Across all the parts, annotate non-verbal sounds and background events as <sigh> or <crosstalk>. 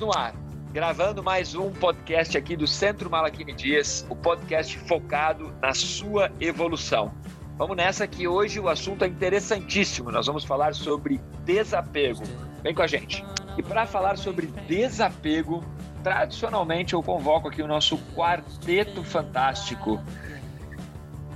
No ar, gravando mais um podcast aqui do Centro Malaquini Dias, o podcast focado na sua evolução. Vamos nessa que hoje o assunto é interessantíssimo. Nós vamos falar sobre desapego. Vem com a gente. E para falar sobre desapego, tradicionalmente eu convoco aqui o nosso quarteto fantástico.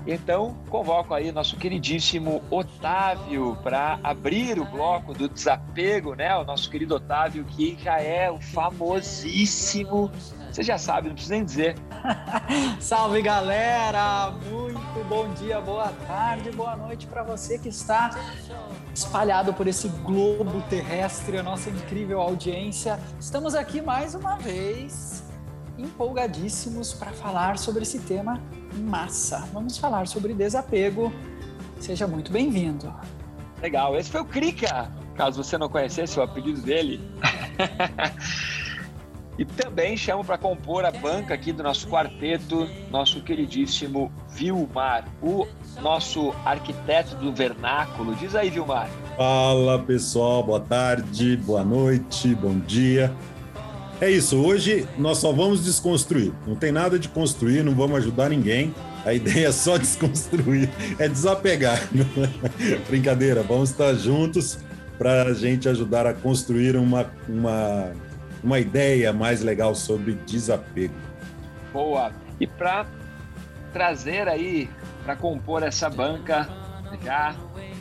Então, convoco aí nosso queridíssimo Otávio para abrir o bloco do desapego, né? O nosso querido Otávio, que já é o famosíssimo. Você já sabe, não precisa nem dizer. <laughs> Salve galera! Muito bom dia, boa tarde, boa noite para você que está espalhado por esse globo terrestre, a nossa incrível audiência. Estamos aqui mais uma vez empolgadíssimos para falar sobre esse tema massa. Vamos falar sobre desapego. Seja muito bem-vindo. Legal, esse foi o Krika, caso você não conhecesse o apelido dele. <laughs> e também chamo para compor a banca aqui do nosso quarteto, nosso queridíssimo Vilmar, o nosso arquiteto do vernáculo. Diz aí, Vilmar. Fala pessoal, boa tarde, boa noite, bom dia. É isso, hoje nós só vamos desconstruir. Não tem nada de construir, não vamos ajudar ninguém. A ideia é só <laughs> desconstruir, é desapegar. <laughs> Brincadeira, vamos estar juntos para a gente ajudar a construir uma, uma, uma ideia mais legal sobre desapego. Boa! E para trazer aí, para compor essa banca, já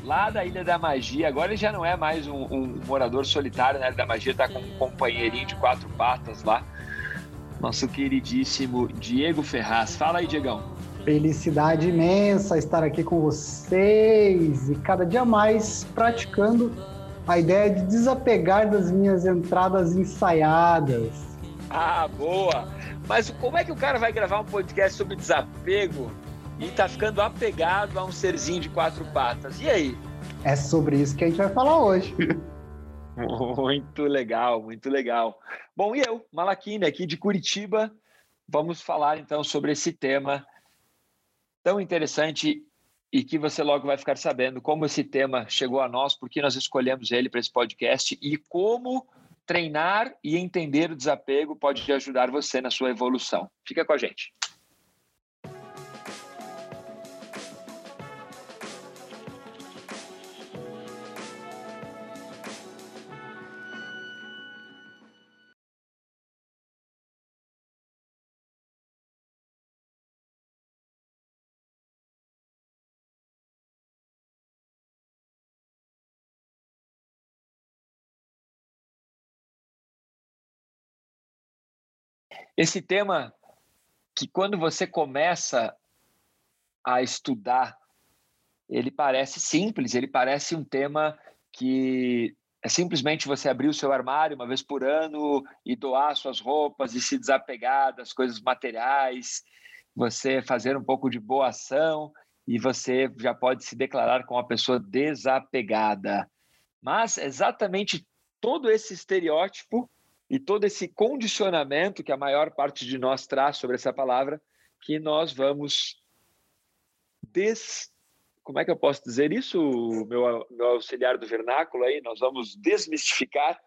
lá da Ilha da Magia. Agora ele já não é mais um, um morador solitário na né? Ilha da Magia, está com um companheirinho de quatro patas lá. Nosso queridíssimo Diego Ferraz. Fala aí, Diegão. Felicidade imensa estar aqui com vocês e cada dia mais praticando a ideia de desapegar das minhas entradas ensaiadas. Ah, boa! Mas como é que o cara vai gravar um podcast sobre desapego e tá ficando apegado a um serzinho de quatro patas. E aí? É sobre isso que a gente vai falar hoje. <laughs> Muito legal, muito legal. Bom, e eu, Malaquine, aqui de Curitiba, vamos falar então sobre esse tema tão interessante e que você logo vai ficar sabendo como esse tema chegou a nós, porque nós escolhemos ele para esse podcast e como treinar e entender o desapego pode ajudar você na sua evolução. Fica com a gente. Esse tema que quando você começa a estudar, ele parece simples, ele parece um tema que é simplesmente você abrir o seu armário uma vez por ano e doar suas roupas e se desapegar das coisas materiais, você fazer um pouco de boa ação e você já pode se declarar como uma pessoa desapegada. Mas exatamente todo esse estereótipo e todo esse condicionamento que a maior parte de nós traz sobre essa palavra, que nós vamos des como é que eu posso dizer isso, meu, meu auxiliar do vernáculo aí? Nós vamos desmistificar.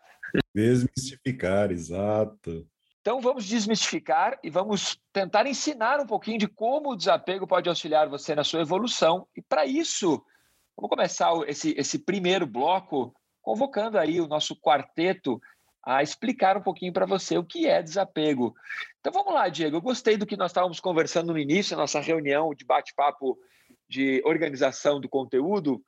Desmistificar, exato. Então vamos desmistificar e vamos tentar ensinar um pouquinho de como o desapego pode auxiliar você na sua evolução. E para isso, vamos começar esse, esse primeiro bloco convocando aí o nosso quarteto a explicar um pouquinho para você o que é desapego. Então vamos lá, Diego. Eu gostei do que nós estávamos conversando no início, nossa reunião de bate-papo de organização do conteúdo.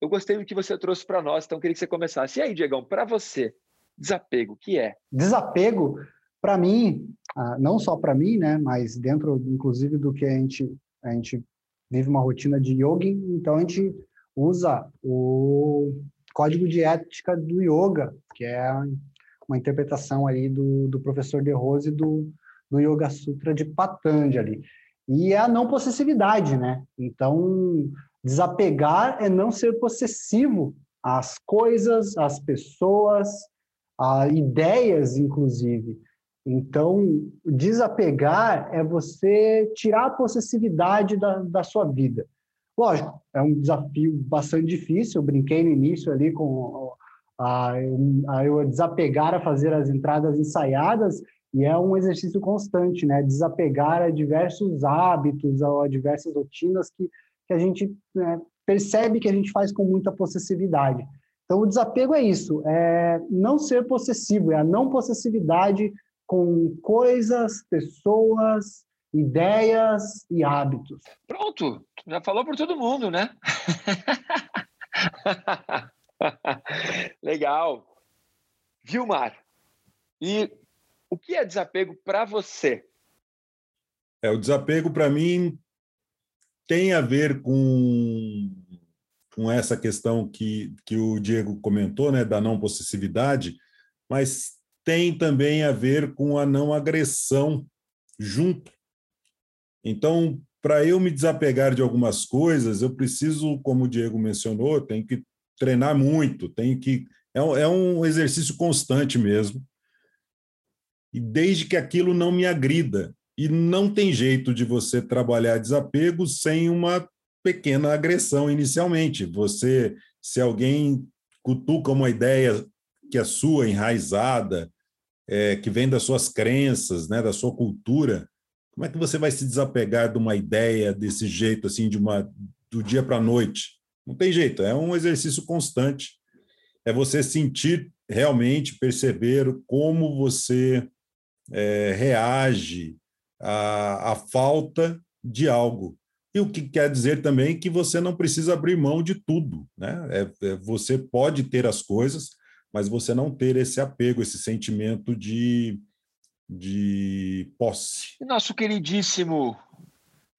Eu gostei do que você trouxe para nós, então queria que você começasse. E aí, Diegão, para você, desapego, o que é? Desapego, para mim, ah, não só para mim, né, mas dentro, inclusive, do que a gente, a gente vive uma rotina de yoga, então a gente usa o código de ética do yoga, que é uma interpretação aí do, do professor De Rose do, do Yoga Sutra de Patanjali. E é a não possessividade, né? Então, desapegar é não ser possessivo às coisas, às pessoas, a ideias, inclusive. Então, desapegar é você tirar a possessividade da, da sua vida. Lógico, é um desafio bastante difícil. Eu brinquei no início ali com a, a eu desapegar a fazer as entradas ensaiadas e é um exercício constante, né? Desapegar a diversos hábitos, a diversas rotinas que, que a gente né, percebe que a gente faz com muita possessividade. Então, o desapego é isso, é não ser possessivo, é a não possessividade com coisas, pessoas, ideias e hábitos. Pronto, já falou por todo mundo, né? <laughs> <laughs> Legal. Vilmar, e o que é desapego para você? É, o desapego para mim tem a ver com, com essa questão que, que o Diego comentou, né, da não possessividade, mas tem também a ver com a não agressão junto. Então, para eu me desapegar de algumas coisas, eu preciso, como o Diego mencionou, tenho que treinar muito, tenho que é um, é um exercício constante mesmo. E desde que aquilo não me agrida, e não tem jeito de você trabalhar desapego sem uma pequena agressão inicialmente. Você, se alguém cutuca uma ideia que é sua, enraizada, é, que vem das suas crenças, né, da sua cultura, como é que você vai se desapegar de uma ideia desse jeito, assim, de uma do dia para a noite? Não tem jeito, é um exercício constante. É você sentir realmente, perceber como você é, reage à, à falta de algo. E o que quer dizer também que você não precisa abrir mão de tudo. Né? É, é, você pode ter as coisas, mas você não ter esse apego, esse sentimento de, de posse. E nosso queridíssimo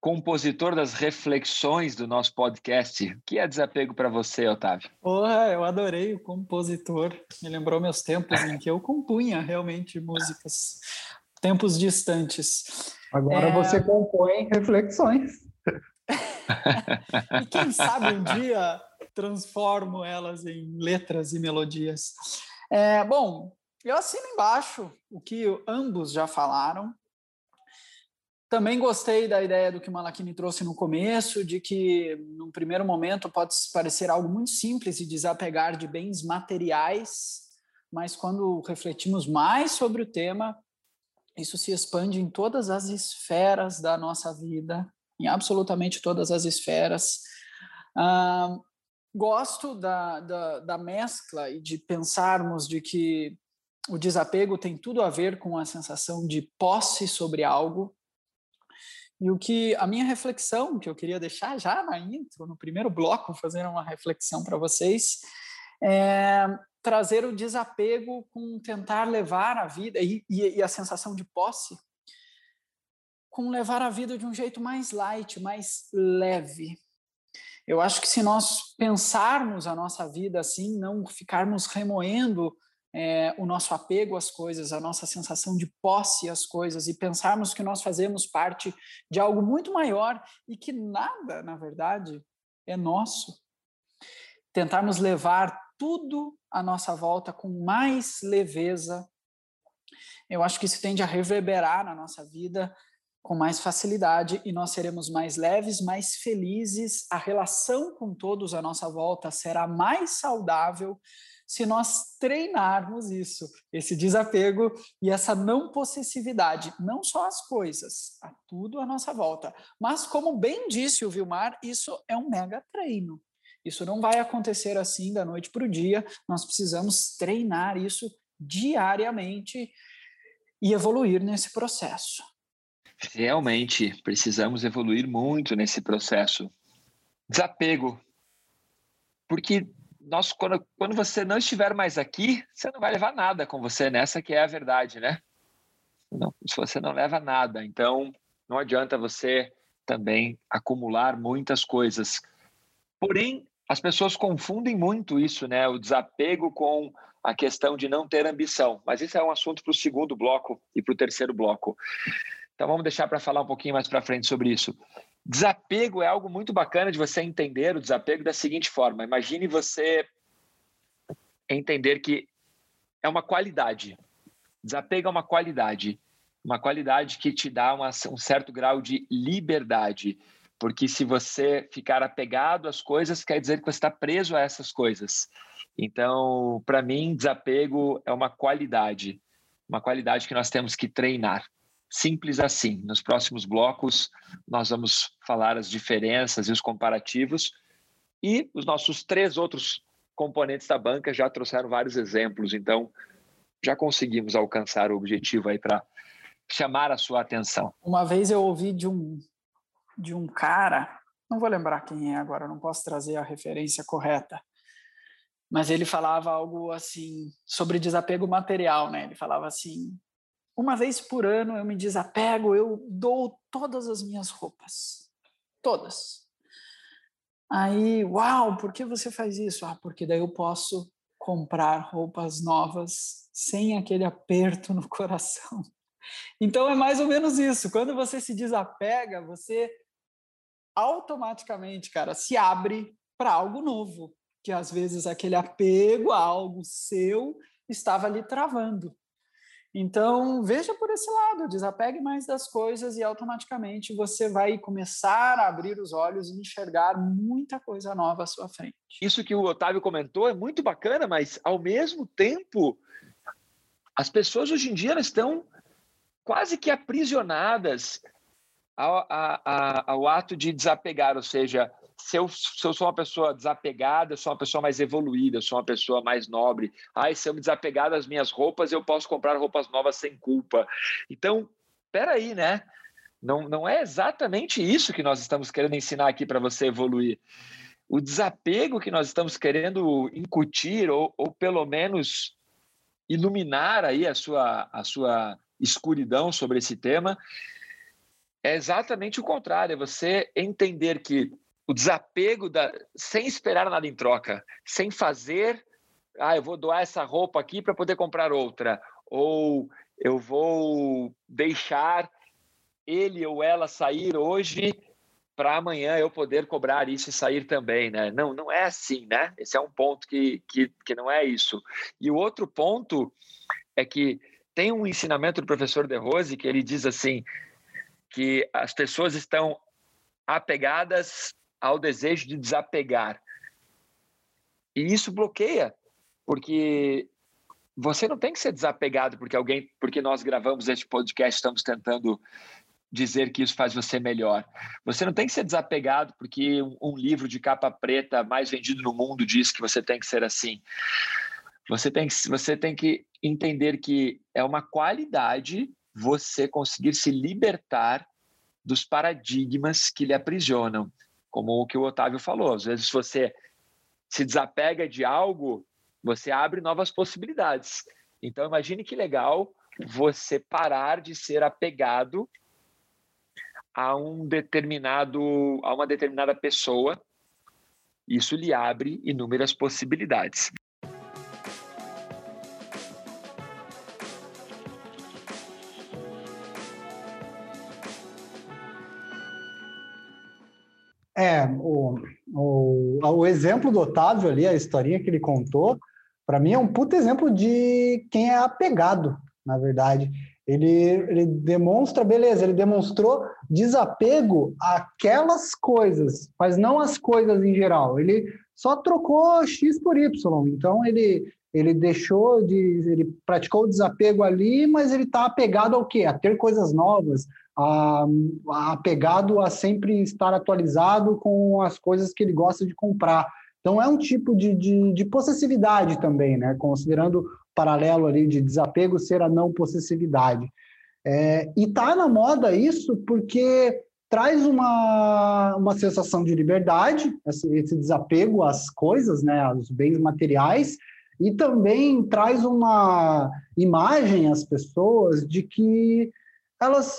compositor das reflexões do nosso podcast. O que é desapego para você, Otávio? Porra, eu adorei o compositor. Me lembrou meus tempos em que eu compunha realmente músicas. Tempos distantes. Agora é... você compõe reflexões. <laughs> e quem sabe um dia transformo elas em letras e melodias. É, bom, eu assino embaixo o que ambos já falaram. Também gostei da ideia do que o Malakini trouxe no começo, de que, num primeiro momento, pode parecer algo muito simples e desapegar de bens materiais, mas quando refletimos mais sobre o tema, isso se expande em todas as esferas da nossa vida, em absolutamente todas as esferas. Ah, gosto da, da, da mescla e de pensarmos de que o desapego tem tudo a ver com a sensação de posse sobre algo. E o que a minha reflexão, que eu queria deixar já na intro, no primeiro bloco, fazendo uma reflexão para vocês, é trazer o desapego com tentar levar a vida e, e, e a sensação de posse com levar a vida de um jeito mais light, mais leve, eu acho que se nós pensarmos a nossa vida assim, não ficarmos remoendo é, o nosso apego às coisas, a nossa sensação de posse às coisas e pensarmos que nós fazemos parte de algo muito maior e que nada, na verdade, é nosso. Tentarmos levar tudo à nossa volta com mais leveza. Eu acho que isso tende a reverberar na nossa vida com mais facilidade e nós seremos mais leves, mais felizes, a relação com todos à nossa volta será mais saudável se nós treinarmos isso, esse desapego e essa não possessividade, não só as coisas, a tudo à nossa volta. Mas, como bem disse o Vilmar, isso é um mega treino. Isso não vai acontecer assim da noite para o dia, nós precisamos treinar isso diariamente e evoluir nesse processo. Realmente, precisamos evoluir muito nesse processo. Desapego. Porque nós, quando, quando você não estiver mais aqui, você não vai levar nada com você nessa que é a verdade, né? Não, se você não leva nada, então não adianta você também acumular muitas coisas. Porém, as pessoas confundem muito isso, né? O desapego com a questão de não ter ambição. Mas isso é um assunto para o segundo bloco e para o terceiro bloco. Então vamos deixar para falar um pouquinho mais para frente sobre isso. Desapego é algo muito bacana de você entender o desapego da seguinte forma: imagine você entender que é uma qualidade. Desapego é uma qualidade, uma qualidade que te dá uma, um certo grau de liberdade. Porque se você ficar apegado às coisas, quer dizer que você está preso a essas coisas. Então, para mim, desapego é uma qualidade, uma qualidade que nós temos que treinar. Simples assim. Nos próximos blocos, nós vamos falar as diferenças e os comparativos. E os nossos três outros componentes da banca já trouxeram vários exemplos. Então, já conseguimos alcançar o objetivo aí para chamar a sua atenção. Uma vez eu ouvi de um, de um cara, não vou lembrar quem é agora, não posso trazer a referência correta, mas ele falava algo assim sobre desapego material, né? Ele falava assim: uma vez por ano eu me desapego, eu dou todas as minhas roupas, todas. Aí, uau, por que você faz isso? Ah, porque daí eu posso comprar roupas novas sem aquele aperto no coração. <laughs> Então é mais ou menos isso. Quando você se desapega, você automaticamente, cara, se abre para algo novo, que às vezes aquele apego a algo seu estava ali travando. Então, veja por esse lado, desapegue mais das coisas e automaticamente você vai começar a abrir os olhos e enxergar muita coisa nova à sua frente. Isso que o Otávio comentou é muito bacana, mas ao mesmo tempo, as pessoas hoje em dia estão quase que aprisionadas ao, ao ato de desapegar, ou seja, se eu, se eu sou uma pessoa desapegada, eu sou uma pessoa mais evoluída, eu sou uma pessoa mais nobre. Ai, se eu me desapegar das minhas roupas, eu posso comprar roupas novas sem culpa. Então, peraí, né? Não, não é exatamente isso que nós estamos querendo ensinar aqui para você evoluir. O desapego que nós estamos querendo incutir, ou, ou pelo menos iluminar aí a sua, a sua escuridão sobre esse tema, é exatamente o contrário, é você entender que o desapego da, sem esperar nada em troca, sem fazer, ah, eu vou doar essa roupa aqui para poder comprar outra, ou eu vou deixar ele ou ela sair hoje para amanhã eu poder cobrar isso e sair também, né? Não, não é assim, né? Esse é um ponto que, que, que não é isso. E o outro ponto é que tem um ensinamento do professor De Rose que ele diz assim: que as pessoas estão apegadas ao desejo de desapegar. E isso bloqueia, porque você não tem que ser desapegado porque alguém, porque nós gravamos este podcast, estamos tentando dizer que isso faz você melhor. Você não tem que ser desapegado porque um, um livro de capa preta mais vendido no mundo diz que você tem que ser assim. Você tem, que, você tem que entender que é uma qualidade você conseguir se libertar dos paradigmas que lhe aprisionam, como o que o Otávio falou. Às vezes você se desapega de algo, você abre novas possibilidades. Então imagine que legal você parar de ser apegado a um determinado a uma determinada pessoa. Isso lhe abre inúmeras possibilidades. É, o, o, o exemplo do Otávio ali, a historinha que ele contou, para mim é um puto exemplo de quem é apegado, na verdade. Ele, ele demonstra, beleza, ele demonstrou desapego àquelas coisas, mas não as coisas em geral. Ele só trocou X por Y. Então ele, ele deixou de. ele praticou o desapego ali, mas ele está apegado ao quê? A ter coisas novas, a, apegado a sempre estar atualizado com as coisas que ele gosta de comprar. Então é um tipo de, de, de possessividade também, né? Considerando o paralelo ali de desapego ser a não possessividade. É, e tá na moda isso porque traz uma, uma sensação de liberdade, esse, esse desapego às coisas, né, aos bens materiais, e também traz uma imagem às pessoas de que elas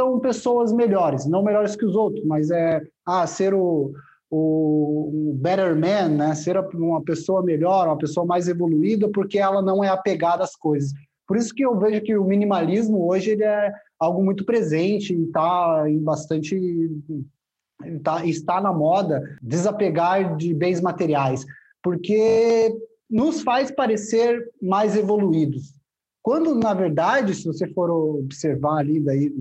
são pessoas melhores, não melhores que os outros, mas é ah, ser o, o, o better man, né? ser uma pessoa melhor, uma pessoa mais evoluída, porque ela não é apegada às coisas. Por isso que eu vejo que o minimalismo hoje ele é algo muito presente e está em bastante tá, está na moda desapegar de bens materiais, porque nos faz parecer mais evoluídos. Quando, na verdade, se você for observar ali daí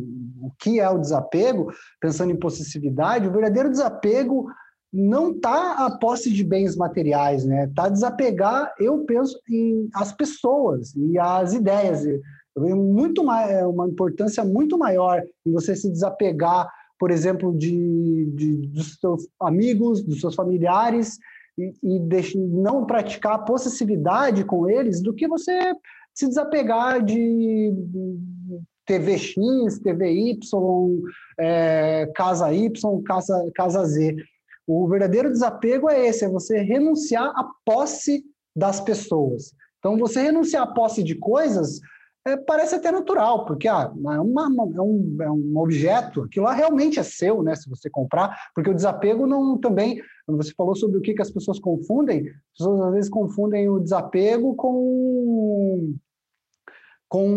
o que é o desapego, pensando em possessividade, o verdadeiro desapego não está a posse de bens materiais, né? Está desapegar, eu penso, em as pessoas e as ideias. Eu vejo muito mais, é uma importância muito maior em você se desapegar, por exemplo, de, de dos seus amigos, dos seus familiares e, e deixe, não praticar possessividade com eles, do que você se desapegar de TV X, TV Y, é, casa Y, casa, casa Z. O verdadeiro desapego é esse, é você renunciar à posse das pessoas. Então, você renunciar à posse de coisas é, parece até natural, porque ah, é, uma, é, um, é um objeto, aquilo lá realmente é seu, né? Se você comprar, porque o desapego não também. Você falou sobre o que, que as pessoas confundem, as pessoas às vezes confundem o desapego com com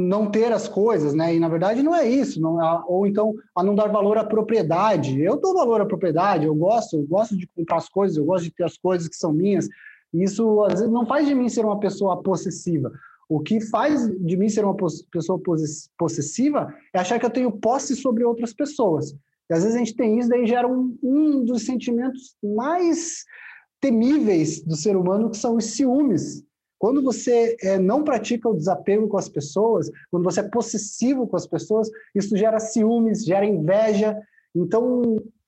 não ter as coisas, né? E na verdade não é isso, não, ou então a não dar valor à propriedade. Eu dou valor à propriedade, eu gosto, eu gosto de comprar as coisas, eu gosto de ter as coisas que são minhas. Isso às vezes não faz de mim ser uma pessoa possessiva. O que faz de mim ser uma pessoa possessiva é achar que eu tenho posse sobre outras pessoas. E às vezes a gente tem isso, daí gera um, um dos sentimentos mais temíveis do ser humano, que são os ciúmes quando você é, não pratica o desapego com as pessoas, quando você é possessivo com as pessoas, isso gera ciúmes, gera inveja. Então,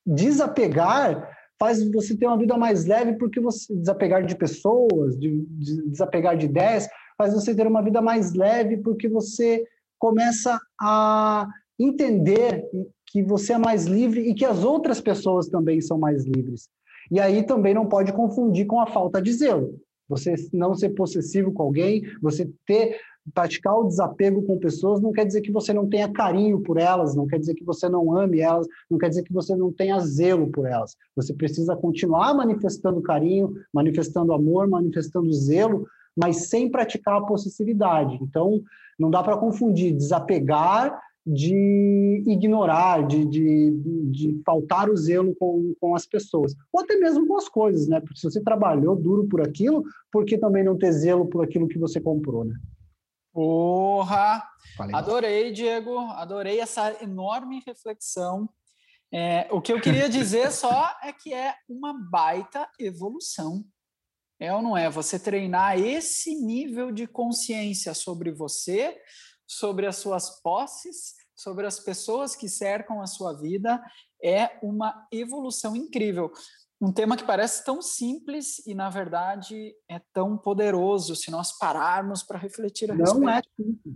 desapegar faz você ter uma vida mais leve, porque você desapegar de pessoas, de, de, desapegar de ideias, faz você ter uma vida mais leve, porque você começa a entender que você é mais livre e que as outras pessoas também são mais livres. E aí também não pode confundir com a falta de zelo. Você não ser possessivo com alguém, você ter praticar o desapego com pessoas não quer dizer que você não tenha carinho por elas, não quer dizer que você não ame elas, não quer dizer que você não tenha zelo por elas. Você precisa continuar manifestando carinho, manifestando amor, manifestando zelo, mas sem praticar a possessividade. Então, não dá para confundir desapegar de ignorar, de, de, de faltar o zelo com, com as pessoas, ou até mesmo com as coisas, né? Porque se você trabalhou duro por aquilo, por que também não ter zelo por aquilo que você comprou, né? Porra! Falei. Adorei, Diego, adorei essa enorme reflexão. É, o que eu queria dizer <laughs> só é que é uma baita evolução. É ou não é? Você treinar esse nível de consciência sobre você, sobre as suas posses, sobre as pessoas que cercam a sua vida, é uma evolução incrível. Um tema que parece tão simples e, na verdade, é tão poderoso se nós pararmos para refletir a respeito. Não é simples.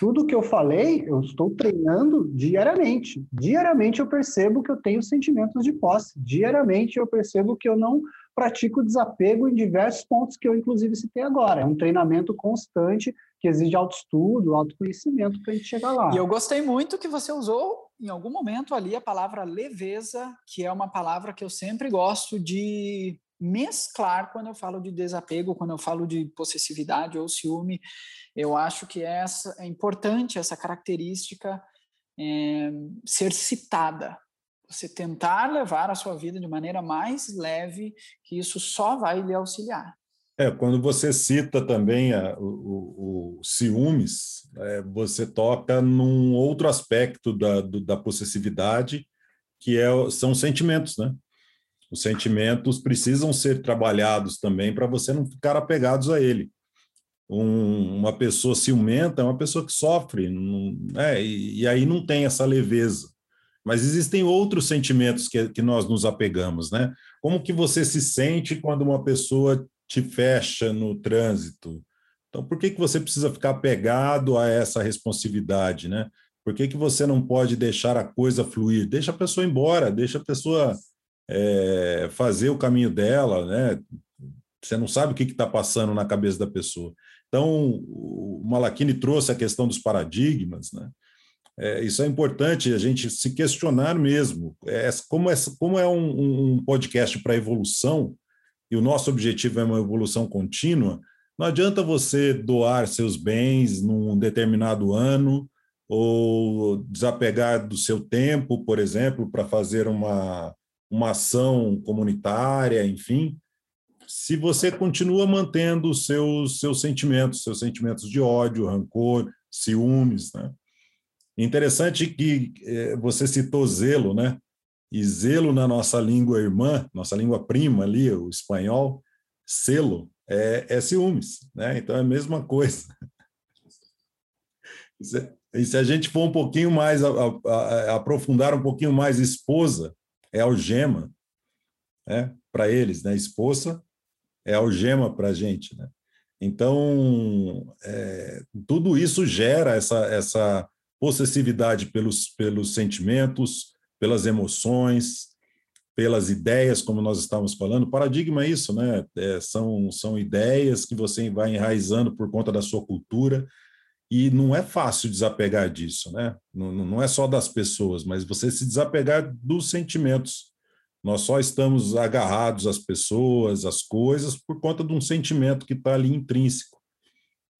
Tudo que eu falei, eu estou treinando diariamente. Diariamente eu percebo que eu tenho sentimentos de posse. Diariamente eu percebo que eu não pratico desapego em diversos pontos que eu, inclusive, citei agora. É um treinamento constante que exige autoestudo, autoconhecimento para a gente chegar lá. E eu gostei muito que você usou, em algum momento ali, a palavra leveza, que é uma palavra que eu sempre gosto de mesclar quando eu falo de desapego, quando eu falo de possessividade ou ciúme. Eu acho que essa, é importante essa característica é, ser citada você tentar levar a sua vida de maneira mais leve, que isso só vai lhe auxiliar. É, quando você cita também a, o, o, o, ciúmes, é, você toca num outro aspecto da, do, da possessividade, que é, são os sentimentos, né? Os sentimentos precisam ser trabalhados também para você não ficar apegados a ele. Um, uma pessoa ciumenta é uma pessoa que sofre, não, é, e, e aí não tem essa leveza mas existem outros sentimentos que, que nós nos apegamos, né? Como que você se sente quando uma pessoa te fecha no trânsito? Então, por que, que você precisa ficar apegado a essa responsividade, né? Por que, que você não pode deixar a coisa fluir? Deixa a pessoa embora, deixa a pessoa é, fazer o caminho dela, né? Você não sabe o que está passando na cabeça da pessoa. Então, o Malachini trouxe a questão dos paradigmas, né? É, isso é importante a gente se questionar mesmo. É, como, é, como é um, um podcast para evolução, e o nosso objetivo é uma evolução contínua, não adianta você doar seus bens num determinado ano, ou desapegar do seu tempo, por exemplo, para fazer uma, uma ação comunitária, enfim, se você continua mantendo os seus, seus sentimentos, seus sentimentos de ódio, rancor, ciúmes, né? Interessante que é, você citou zelo, né? E zelo na nossa língua irmã, nossa língua prima ali, o espanhol, selo, é, é ciúmes, né? Então é a mesma coisa. <laughs> E se a gente for um pouquinho mais, a, a, a, aprofundar um pouquinho mais, esposa é algema, né? Para eles, né? Esposa é algema para a gente, né? Então, é, tudo isso gera essa, essa possessividade pelos, pelos sentimentos, pelas emoções, pelas ideias, como nós estávamos falando. Paradigma é isso, né? É, são, são ideias que você vai enraizando por conta da sua cultura, e não é fácil desapegar disso, né? Não, não é só das pessoas, mas você se desapegar dos sentimentos. Nós só estamos agarrados às pessoas, às coisas, por conta de um sentimento que está ali intrínseco.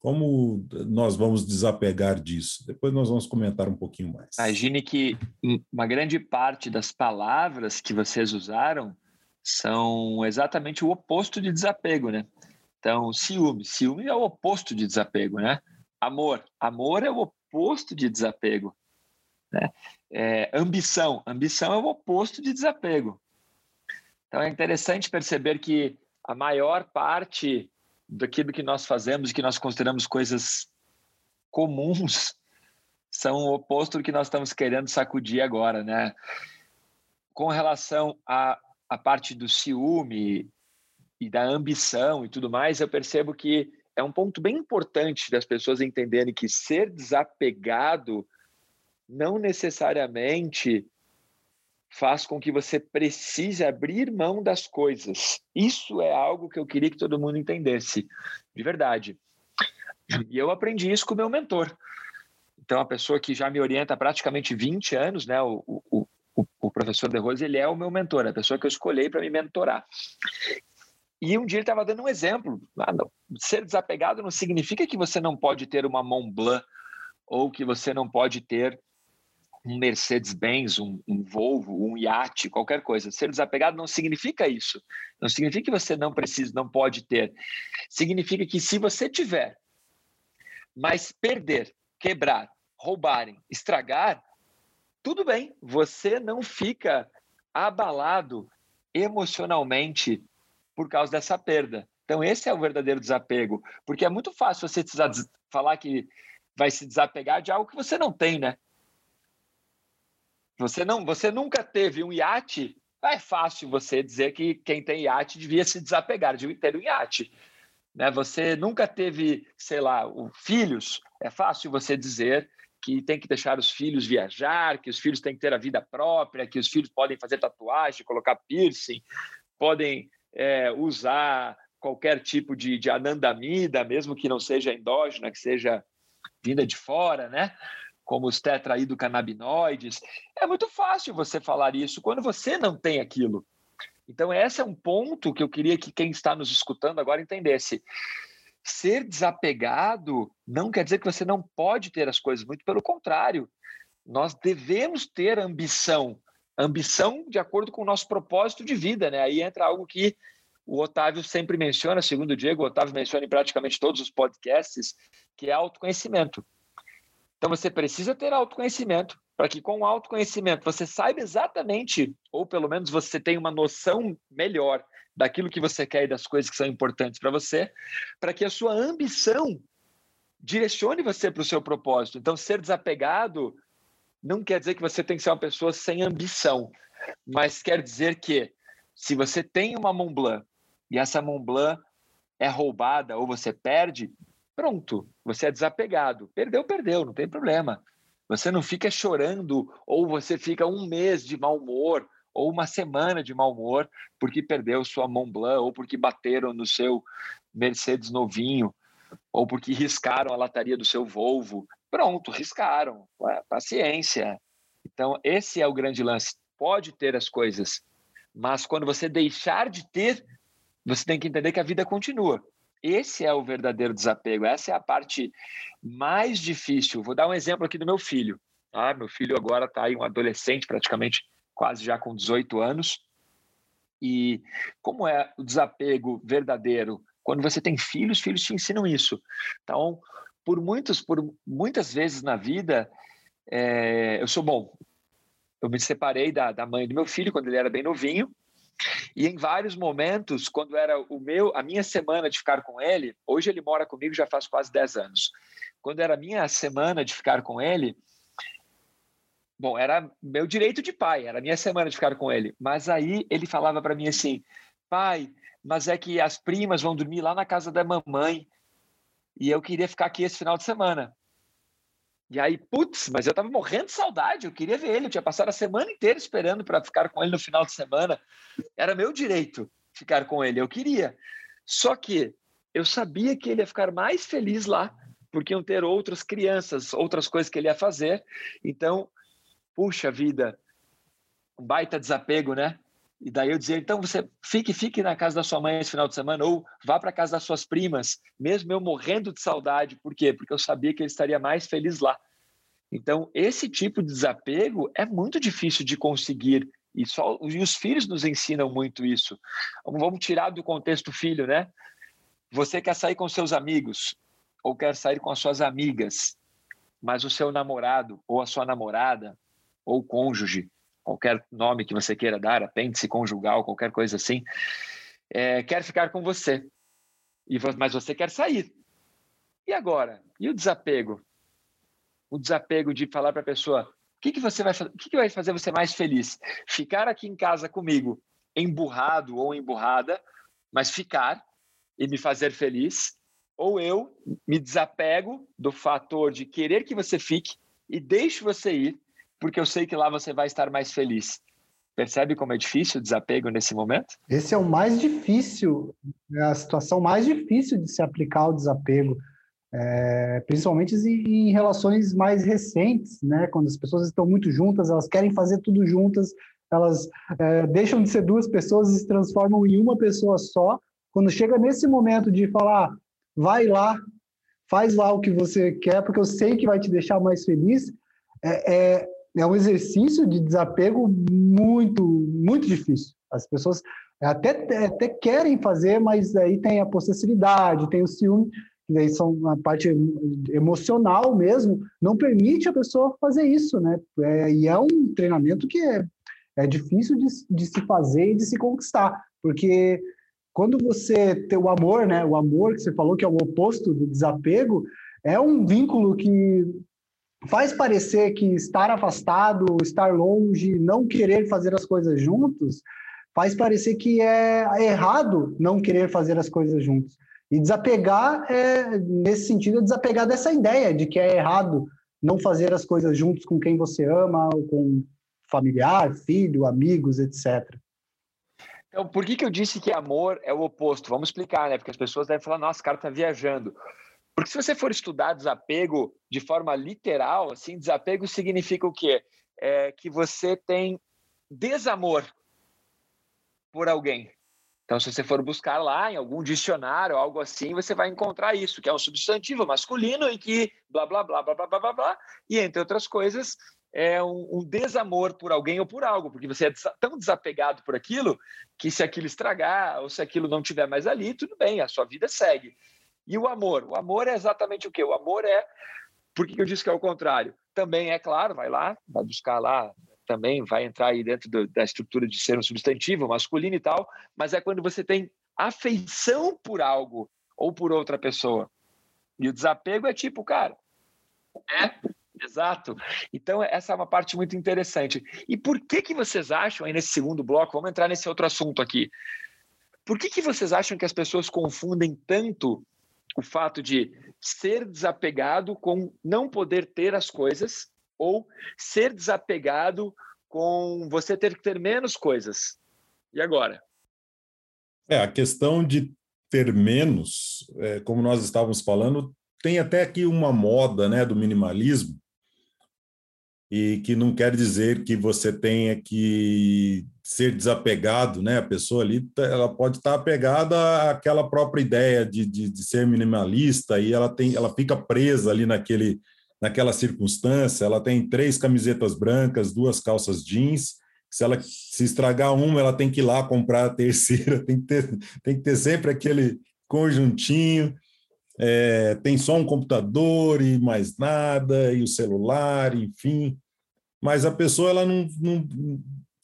Como nós vamos desapegar disso? Depois nós vamos comentar um pouquinho mais. Imagine que uma grande parte das palavras que vocês usaram são exatamente o oposto de desapego, né? Então, ciúme. Ciúme é o oposto de desapego, né? Amor. Amor é o oposto de desapego. Né? É, ambição. Ambição é o oposto de desapego. Então é interessante perceber que a maior parte daquilo que nós fazemos, que nós consideramos coisas comuns, <laughs> são o oposto do que nós estamos querendo sacudir agora, né? Com relação à, à parte do ciúme e da ambição e tudo mais, eu percebo que é um ponto bem importante das pessoas entenderem que ser desapegado não necessariamente faz com que você precise abrir mão das coisas. Isso é algo que eu queria que todo mundo entendesse, de verdade. E eu aprendi isso com o meu mentor. Então, a pessoa que já me orienta há praticamente 20 anos, né, o, o, o, o professor De Rose, ele é o meu mentor, a pessoa que eu escolhi para me mentorar. E um dia ele estava dando um exemplo. Ah, não. Ser desapegado não significa que você não pode ter uma Mont Blanc ou que você não pode ter um Mercedes-Benz, um, um, Volvo, um iate, qualquer coisa. Ser desapegado não significa isso. Não significa que você não precisa, não pode ter. Significa que se você tiver, mas perder, quebrar, roubarem, estragar, tudo bem. Você não fica abalado emocionalmente por causa dessa perda. Então, esse é o verdadeiro desapego, porque é muito fácil você falar que vai se desapegar de algo que você não tem, né? Você não, você nunca teve um iate, é fácil você dizer que quem tem iate devia se desapegar de um iate. Né? Você nunca teve, sei lá, filhos, é fácil você dizer que tem que deixar os filhos viajar, que os filhos têm que ter a vida própria, que os filhos podem fazer tatuagem, colocar piercing, podem é, usar qualquer tipo de, de anandamida, mesmo que não seja endógena, que seja vinda de fora, né? Como os tetraidrocannabinoides. É muito fácil você falar isso quando você não tem aquilo. Então, esse é um ponto que eu queria que quem está nos escutando agora entendesse. Ser desapegado não quer dizer que você não pode ter as coisas, muito pelo contrário. Nós devemos ter ambição, ambição de acordo com o nosso propósito de vida, né? Aí entra algo que o Otávio sempre menciona, segundo o Diego, o Otávio menciona em praticamente todos os podcasts, que é autoconhecimento. Então você precisa ter autoconhecimento para que com o autoconhecimento você saiba exatamente, ou pelo menos você tenha uma noção melhor daquilo que você quer e das coisas que são importantes para você, para que a sua ambição direcione você para o seu propósito. Então ser desapegado não quer dizer que você tem que ser uma pessoa sem ambição, mas quer dizer que se você tem uma Mont Blanc e essa Mont Blanc é roubada ou você perde, pronto, você é desapegado. Perdeu, perdeu, não tem problema. Você não fica chorando ou você fica um mês de mau humor ou uma semana de mau humor porque perdeu sua Mont ou porque bateram no seu Mercedes novinho ou porque riscaram a lataria do seu Volvo. Pronto, riscaram. Ué, paciência. Então, esse é o grande lance. Pode ter as coisas, mas quando você deixar de ter, você tem que entender que a vida continua. Esse é o verdadeiro desapego, essa é a parte mais difícil. Vou dar um exemplo aqui do meu filho. Ah, meu filho agora está aí um adolescente, praticamente quase já com 18 anos. E como é o desapego verdadeiro? Quando você tem filhos, filhos te ensinam isso. Então, por muitos, por muitas vezes na vida, é, eu sou bom. Eu me separei da, da mãe do meu filho quando ele era bem novinho. E em vários momentos, quando era o meu, a minha semana de ficar com ele, hoje ele mora comigo já faz quase 10 anos. Quando era a minha semana de ficar com ele, bom, era meu direito de pai, era a minha semana de ficar com ele. Mas aí ele falava para mim assim: "Pai, mas é que as primas vão dormir lá na casa da mamãe e eu queria ficar aqui esse final de semana". E aí, putz, mas eu tava morrendo de saudade, eu queria ver ele, eu tinha passado a semana inteira esperando para ficar com ele no final de semana. Era meu direito ficar com ele, eu queria. Só que eu sabia que ele ia ficar mais feliz lá, porque iam ter outras crianças, outras coisas que ele ia fazer. Então, puxa vida, um baita desapego, né? E daí eu dizia, então você fique, fique na casa da sua mãe esse final de semana ou vá para a casa das suas primas, mesmo eu morrendo de saudade. Por quê? Porque eu sabia que ele estaria mais feliz lá. Então, esse tipo de desapego é muito difícil de conseguir e só e os filhos nos ensinam muito isso. Vamos tirar do contexto filho, né? Você quer sair com seus amigos ou quer sair com as suas amigas, mas o seu namorado ou a sua namorada ou cônjuge qualquer nome que você queira dar, apêndice conjugal, qualquer coisa assim, é, quer ficar com você, e mas você quer sair. E agora? E o desapego? O desapego de falar para a pessoa: o que, que você vai? O que, que vai fazer você mais feliz? Ficar aqui em casa comigo, emburrado ou emburrada, mas ficar e me fazer feliz, ou eu me desapego do fator de querer que você fique e deixo você ir porque eu sei que lá você vai estar mais feliz. Percebe como é difícil o desapego nesse momento? Esse é o mais difícil, é a situação mais difícil de se aplicar o desapego, é, principalmente em, relações mais recentes, né? Quando as pessoas estão muito juntas, elas querem fazer tudo juntas, elas é, deixam de ser duas pessoas e se transformam em uma pessoa só. Quando chega nesse momento de falar, vai lá, faz lá o que você quer, porque eu sei que vai te deixar mais feliz, é, é, é um exercício de desapego muito, muito difícil. As pessoas até, até querem fazer, mas aí tem a possessividade, tem o ciúme, que daí são a parte emocional mesmo, não permite a pessoa fazer isso, né? É, e é um treinamento que é, é difícil de, de se fazer e de se conquistar, porque quando você tem o amor, né? O amor que você falou que é o oposto do desapego, é um vínculo que faz parecer que estar afastado, estar longe, não querer fazer as coisas juntos, faz parecer que é errado não querer fazer as coisas juntos. E desapegar, é, nesse sentido, é desapegar dessa ideia de que é errado não fazer as coisas juntos com quem você ama, ou com familiar, filho, amigos, etc. Então, por que, que eu disse que amor é o oposto? Vamos explicar, né? Porque as pessoas devem falar, nossa, o cara tá viajando. Porque se você for estudar desapego de forma literal, assim, desapego significa o quê? É que você tem desamor por alguém. Então, se você for buscar lá em algum dicionário, algo assim, você vai encontrar isso, que é um substantivo masculino e que blá, blá, blá, blá, blá, blá, blá, blá e entre outras coisas, é um, um, desamor por alguém ou por algo, porque você é tão desapegado por aquilo que se aquilo estragar ou se aquilo não tiver mais ali, tudo bem, a sua vida segue. E o amor? O amor é exatamente o quê? O amor é. Por que eu disse que é o contrário? Também é claro, vai lá, vai buscar lá, também vai entrar aí dentro do, da estrutura de ser um substantivo masculino e tal, mas é quando você tem afeição por algo ou por outra pessoa. E o desapego é tipo, cara, é, exato. Então, essa é uma parte muito interessante. E por que, que vocês acham, aí nesse segundo bloco, vamos entrar nesse outro assunto aqui, por que, que vocês acham que as pessoas confundem tanto o fato de ser desapegado com não poder ter as coisas ou ser desapegado com você ter que ter menos coisas. E agora? É, a questão de ter menos, é, como nós estávamos falando, tem até aqui uma moda né, do minimalismo, e que não quer dizer que você tenha que ser desapegado, né? A pessoa ali, tá, ela pode estar apegada àquela própria ideia de, de, de, ser minimalista e ela tem, ela fica presa ali naquele, naquela circunstância. Ela tem três camisetas brancas, duas calças jeans. Se ela se estragar uma, ela tem que ir lá comprar a terceira. <laughs> Tem que ter, tem que ter sempre aquele conjuntinho. é, tem só um computador e mais nada, e o celular, enfim. Mas a pessoa ela não, não,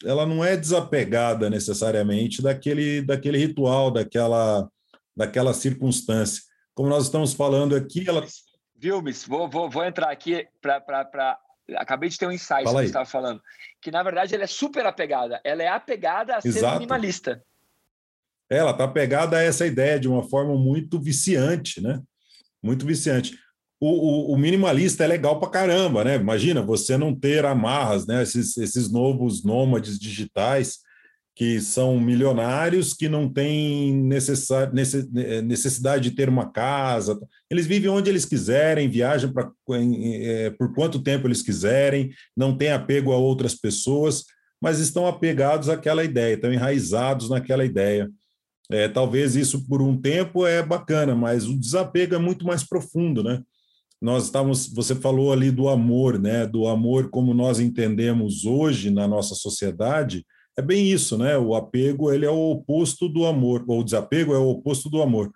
ela não é desapegada necessariamente daquele, daquele ritual, daquela, daquela circunstância. Como nós estamos falando aqui, ela. Vilmes, vou, vou, vou entrar aqui para. Acabei de ter um insight que você estava falando. Que, na verdade, ela é super apegada. Ela é apegada a ser Exato. minimalista. Ela está apegada a essa ideia de uma forma muito viciante, né? Muito viciante. O, o, o, minimalista é legal para caramba, né? Imagina você não ter amarras, né? Esses, esses novos nômades digitais que são milionários, que não têm necessidade de ter uma casa. Eles vivem onde eles quiserem, viajam pra, é, por quanto tempo eles quiserem, não têm apego a outras pessoas, mas estão apegados àquela ideia, estão enraizados naquela ideia. É, talvez isso por um tempo é bacana, mas o desapego é muito mais profundo, né? Nós estamos, você falou ali do amor, né? Do amor como nós entendemos hoje na nossa sociedade, é bem isso, né? O apego ele é o oposto do amor, ou o desapego é o oposto do amor.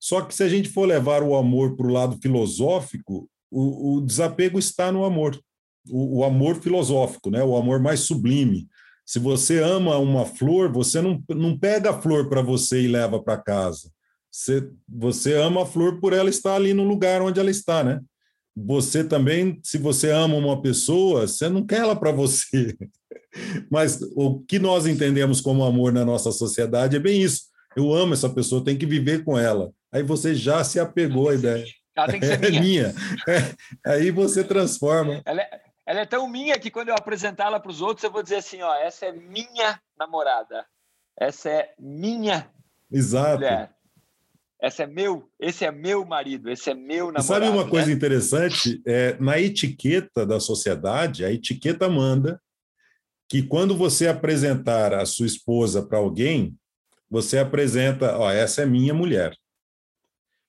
Só que se a gente for levar o amor para o lado filosófico, o, o, desapego está no amor, o, o, amor filosófico, né? O amor mais sublime. Se você ama uma flor, você não, não pega a flor para você e leva para casa. Você, você ama a flor por ela estar ali no lugar onde ela está, né? Você também, se você ama uma pessoa, você não quer ela para você. <laughs> Mas o que nós entendemos como amor na nossa sociedade é bem isso. Eu amo essa pessoa, tem que viver com ela. Aí você já se apegou à ideia. Ela tem que ser <laughs> minha. É minha. É, aí você transforma. Ela é, ela é tão minha que quando eu apresentar ela para os outros, eu vou dizer assim: ó, essa é minha namorada. Essa é minha Exato. mulher. Essa é meu, esse é meu marido, esse é meu namorado. Sabe uma coisa né? interessante? É, na etiqueta da sociedade, a etiqueta manda que quando você apresentar a sua esposa para alguém, você apresenta, ó, essa é minha mulher.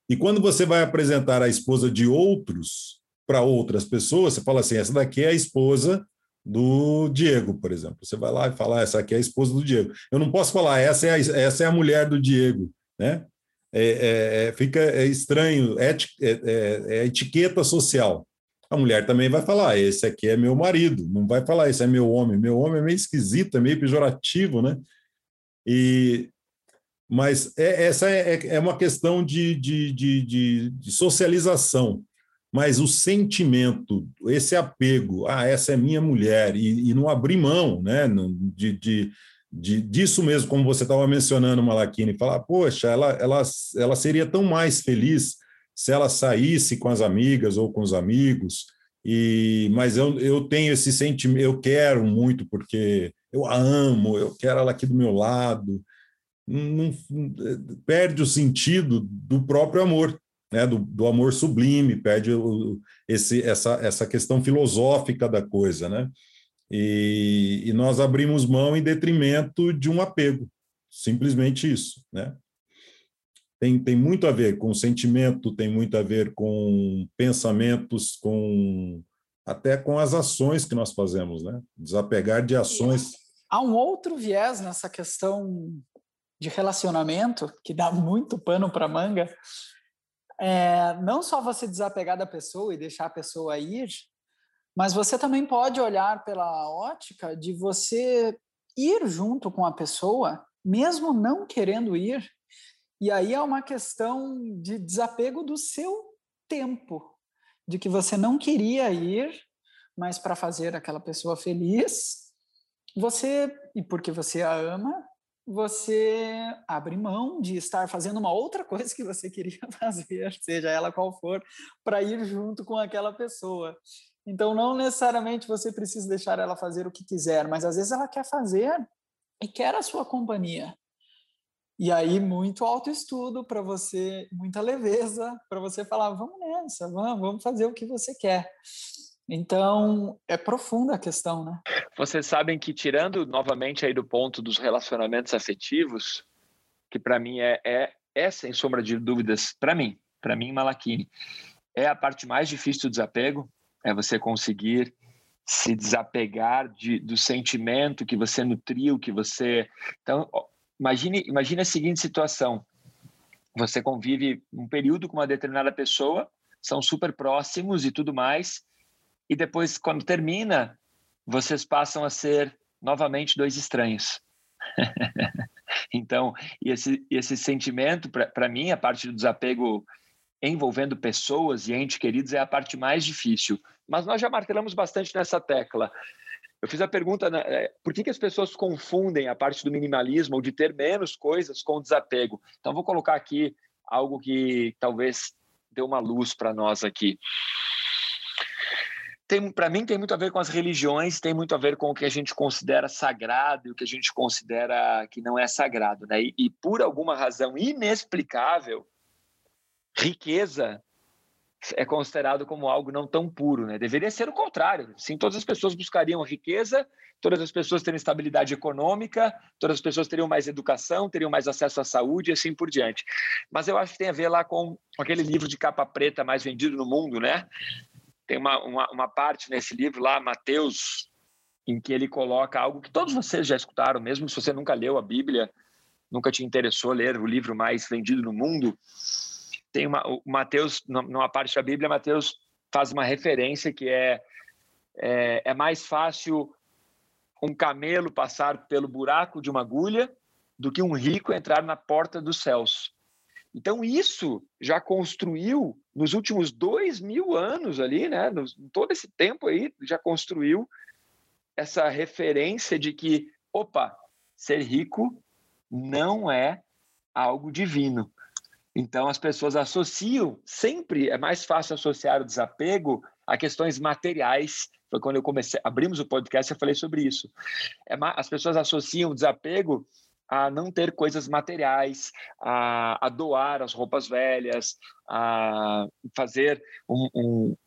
E quando você vai apresentar a esposa de outros para outras pessoas, você fala assim, essa daqui é a esposa do Diego, por exemplo. Você vai lá e fala, essa aqui é a esposa do Diego. Eu não posso falar, essa é a, essa é a mulher do Diego, né? É, é, é fica é estranho, é, é, é etiqueta social. A mulher também vai falar: ah, esse aqui é meu marido, não vai falar esse é meu homem. Meu homem é meio esquisito, é meio pejorativo, né? E, mas essa é uma questão de, de, de, de, socialização. Mas o sentimento, esse apego, ah, essa é minha mulher, e, e não abrir mão né, de, de, de, disso mesmo, como você estava mencionando, Malakini, falar, poxa, ela, ela, ela seria tão mais feliz se ela saísse com as amigas ou com os amigos, e mas eu, eu tenho esse sentimento, eu quero muito porque eu a amo, eu quero ela aqui do meu lado. Não, não, perde o sentido do próprio amor, né? do, do amor sublime, perde o, esse, essa, essa questão filosófica da coisa. Né? E, e nós abrimos mão em detrimento de um apego, simplesmente isso. Né? tem, tem muito a ver com sentimento, tem muito a ver com pensamentos, com até com as ações que nós fazemos, né? Desapegar de ações. Há um outro viés nessa questão de relacionamento que dá muito pano para manga. É, não só você desapegar da pessoa e deixar a pessoa ir, mas você também pode olhar pela ótica de você ir junto com a pessoa, mesmo não querendo ir, e aí é uma questão de desapego do seu tempo, de que você não queria ir, mas para fazer aquela pessoa feliz, você, e porque você a ama, você abre mão de estar fazendo uma outra coisa que você queria <laughs> fazer, seja ela qual for, para ir junto com aquela pessoa. Então, não necessariamente você precisa deixar ela fazer o que quiser, mas às vezes ela quer fazer e quer a sua companhia. E aí, muito autoestudo para você, muita leveza para você falar: vamos nessa, vamos, vamos fazer o que você quer. Então, é profunda a questão, né? Vocês sabem que, tirando novamente aí do ponto dos relacionamentos afetivos, que para mim é, é, é, sem sombra de dúvidas, para mim, para mim, Malakini, é a parte mais difícil do desapego, é você conseguir se desapegar de, do sentimento que você nutriu, que você. Então, Imagine, imagine a seguinte situação. você convive um período com uma determinada pessoa, são super próximos e tudo mais, e depois, quando termina, vocês passam a ser novamente dois estranhos. <laughs> então, esse, esse sentimento, para mim, a parte do desapego envolvendo pessoas e entes queridos é a parte mais difícil. Mas nós já martelamos bastante nessa tecla. Eu fiz a pergunta, né, é, por que, que as pessoas confundem a parte do minimalismo ou de ter menos coisas com desapego? Então, vou colocar aqui algo que talvez dê uma luz para nós aqui. Para mim, tem muito a ver com as religiões, tem muito a ver com o que a gente considera sagrado e o que a gente considera que não é sagrado. Né? e, e por alguma razão inexplicável, riqueza é considerado como algo não tão puro, né? Deveria ser o contrário. Sim, todas as pessoas buscariam riqueza, todas as pessoas teriam estabilidade econômica, todas as pessoas teriam mais educação, teriam mais acesso à saúde e assim por diante. Mas eu acho que tem a ver lá com aquele livro de capa preta mais vendido no mundo, né? Tem uma, uma, uma parte nesse livro lá, Mateus, em que ele coloca algo que todos vocês já escutaram, mesmo se você nunca leu a Bíblia, nunca te interessou ler o livro mais vendido no mundo, tem uma, o Mateus, numa parte da Bíblia, Mateus faz uma referência que é, é, é mais fácil um camelo passar pelo buraco de uma agulha do que um rico entrar na porta dos céus. Então, isso já construiu, nos últimos dois mil anos ali, né, nos, todo esse tempo aí, já construiu essa referência de que, opa, ser rico não é algo divino. Então, as pessoas associam, sempre é mais fácil associar o desapego a questões materiais. Foi quando eu comecei, abrimos o podcast, eu falei sobre isso. É, as pessoas associam o desapego a não ter coisas materiais, a, a doar as roupas velhas, a fazer um, um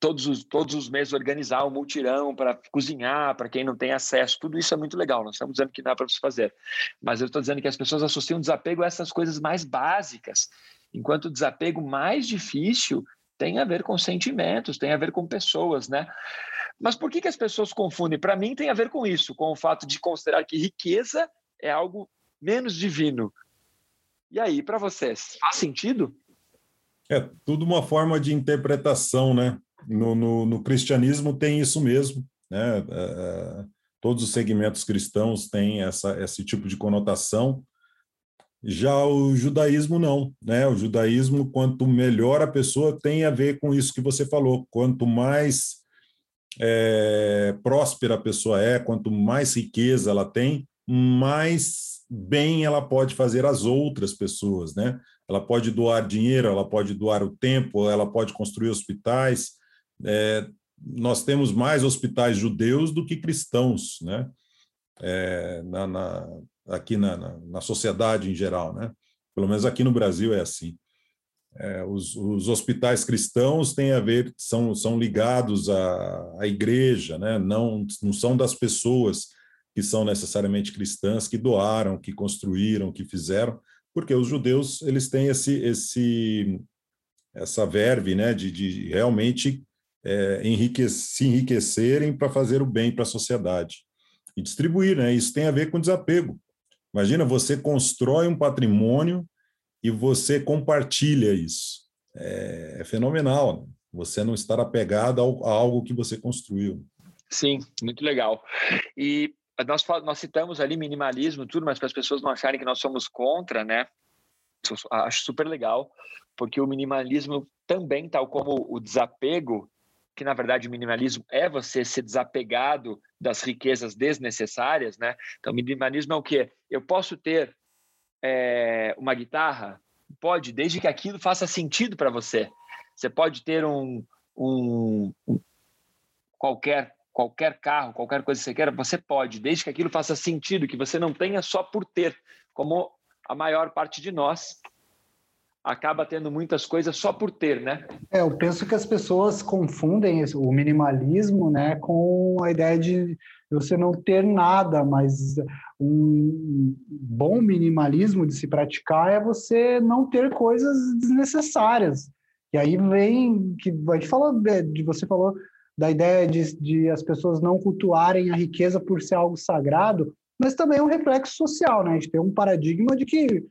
todos os, todos os meses organizar um multirão para cozinhar, para quem não tem acesso, tudo isso é muito legal, não estamos dizendo que dá para se fazer, mas eu estou dizendo que as pessoas associam desapego a essas coisas mais básicas, enquanto o desapego mais difícil tem a ver com sentimentos, tem a ver com pessoas, né? Mas por que, que as pessoas confundem? Para mim tem a ver com isso, com o fato de considerar que riqueza é algo menos divino. E aí, para vocês, faz sentido? É tudo uma forma de interpretação, né? No, no, no cristianismo tem isso mesmo, né? É, todos os segmentos cristãos têm essa, esse tipo de conotação. Já o judaísmo não, né? O judaísmo, quanto melhor a pessoa, tem a ver com isso que você falou. Quanto mais é, próspera a pessoa é, quanto mais riqueza ela tem, mais bem ela pode fazer às outras pessoas, né? Ela pode doar dinheiro, ela pode doar o tempo, ela pode construir hospitais, é, nós temos mais hospitais judeus do que cristãos, né? É, na, na, aqui na, na, sociedade em geral, né? Pelo menos aqui no Brasil é assim. É, os, os, hospitais cristãos têm a ver, são, são ligados à, à igreja, né? Não, não são das pessoas que são necessariamente cristãs, que doaram, que construíram, que fizeram, porque os judeus eles têm esse, esse essa verve, né, de, de realmente é, enrique se enriquecerem para fazer o bem para a sociedade e distribuir, né? Isso tem a ver com desapego. Imagina, você constrói um patrimônio e você compartilha isso. É, é fenomenal. Né? Você não estar apegado ao, a algo que você construiu. Sim, muito legal. E nós, nós citamos ali minimalismo, tudo, mas para as pessoas não acharem que nós somos contra, né? Acho super legal, porque o minimalismo também, tal como o desapego, que na verdade o minimalismo é você ser desapegado das riquezas desnecessárias, né? Então, minimalismo é o quê? Eu posso ter é, uma guitarra? Pode, desde que aquilo faça sentido para você. Você pode ter um, um, um, qualquer qualquer carro, qualquer coisa que você queira, você pode, desde que aquilo faça sentido, que você não tenha só por ter, como a maior parte de nós acaba tendo muitas coisas só por ter, né? É, eu penso que as pessoas confundem o minimalismo, né, com a ideia de você não ter nada, mas um bom minimalismo de se praticar é você não ter coisas desnecessárias. E aí vem que a gente falou de você falou da ideia de, de as pessoas não cultuarem a riqueza por ser algo sagrado, mas também é um reflexo social, né? A gente tem um paradigma de que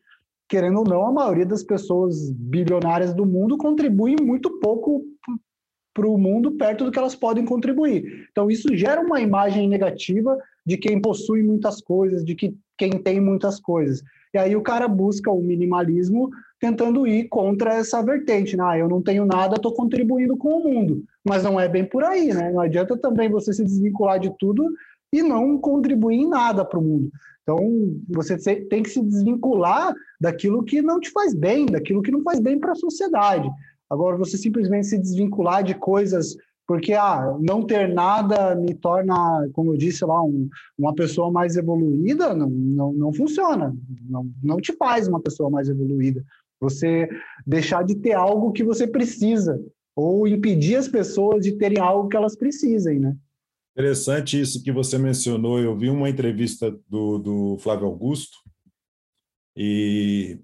querendo ou não, a maioria das pessoas bilionárias do mundo contribuem muito pouco para o mundo perto do que elas podem contribuir. Então, isso gera uma imagem negativa de quem possui muitas coisas, de que quem tem muitas coisas. E aí o cara busca o minimalismo tentando ir contra essa vertente. Né? Ah, eu não tenho nada, estou contribuindo com o mundo. Mas não é bem por aí, né? Não adianta também você se desvincular de tudo e não contribuir em nada para o mundo. Então, você tem que se desvincular daquilo que não te faz bem, daquilo que não faz bem para a sociedade. Agora, você simplesmente se desvincular de coisas porque ah, não ter nada me torna, como eu disse lá, um, uma pessoa mais evoluída, não, não, não funciona, não, não te faz uma pessoa mais evoluída. Você deixar de ter algo que você precisa, ou impedir as pessoas de terem algo que elas precisem, né? Interessante isso que você mencionou. Eu vi uma entrevista do, do Flávio Augusto e,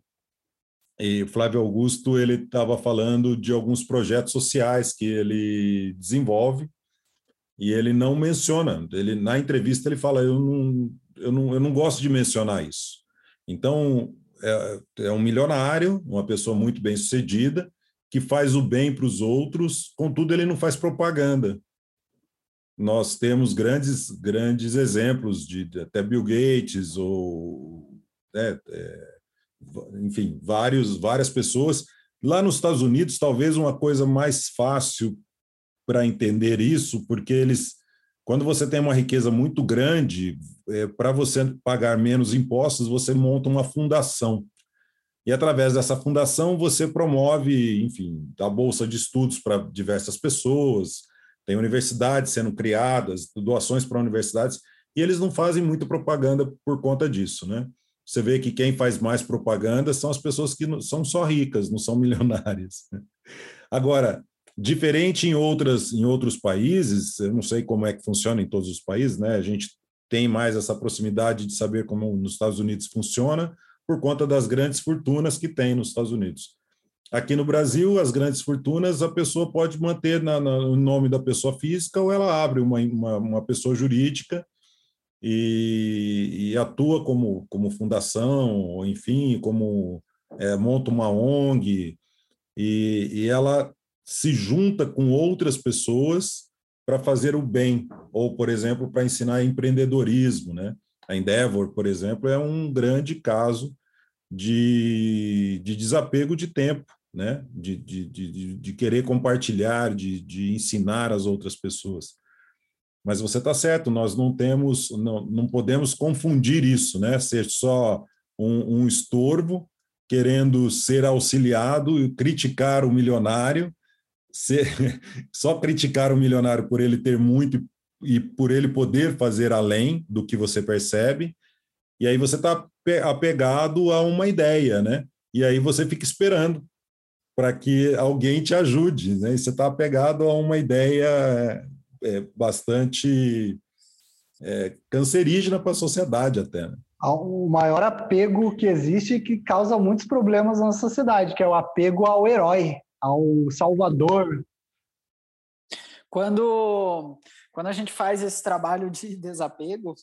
e Flávio Augusto ele estava falando de alguns projetos sociais que ele desenvolve e ele não menciona. Ele na entrevista ele fala eu não eu não, eu não gosto de mencionar isso. Então é, é um milionário, uma pessoa muito bem sucedida que faz o bem para os outros. Contudo ele não faz propaganda nós temos grandes grandes exemplos de, até Bill Gates ou né, é, enfim vários várias pessoas. Lá nos Estados Unidos talvez uma coisa mais fácil para entender isso porque eles quando você tem uma riqueza muito grande é, para você pagar menos impostos você monta uma fundação. E através dessa fundação você promove enfim a bolsa de estudos para diversas pessoas tem universidades sendo criadas, doações para universidades, e eles não fazem muita propaganda por conta disso, né? Você vê que quem faz mais propaganda são as pessoas que são só ricas, não são <laughs> milionárias. Agora, diferente em outras em outros países, eu não sei como é que funciona em todos os países, né? A gente tem mais essa proximidade de saber como nos Estados Unidos funciona por conta das grandes fortunas que tem nos Estados Unidos. Aqui no Brasil, as grandes fortunas, a pessoa pode manter na, na, no nome da pessoa física ou ela abre uma, uma, uma pessoa jurídica e, e, atua como, como fundação, ou enfim, como é, monta uma ONG, e, e ela se junta com outras pessoas para fazer o bem, ou, por exemplo, para ensinar empreendedorismo. Né? A Endeavor, por exemplo, é um grande caso de, de desapego de tempo né? de, de, de, de querer compartilhar, de, de ensinar as outras pessoas. Mas você está certo, nós não temos, não, não podemos confundir isso, né? Ser só um, um estorvo querendo ser auxiliado e criticar o milionário, ser, <laughs> só criticar o milionário por ele ter muito e por ele poder fazer além do que você percebe, e aí você está apegado a uma ideia, né? E aí você fica esperando para que alguém te ajude. Né? E você está apegado a uma ideia é, bastante é, cancerígena para a sociedade até. Né? O maior apego que existe que causa muitos problemas na sociedade, que é o apego ao herói, ao salvador. Quando, quando a gente faz esse trabalho de desapego,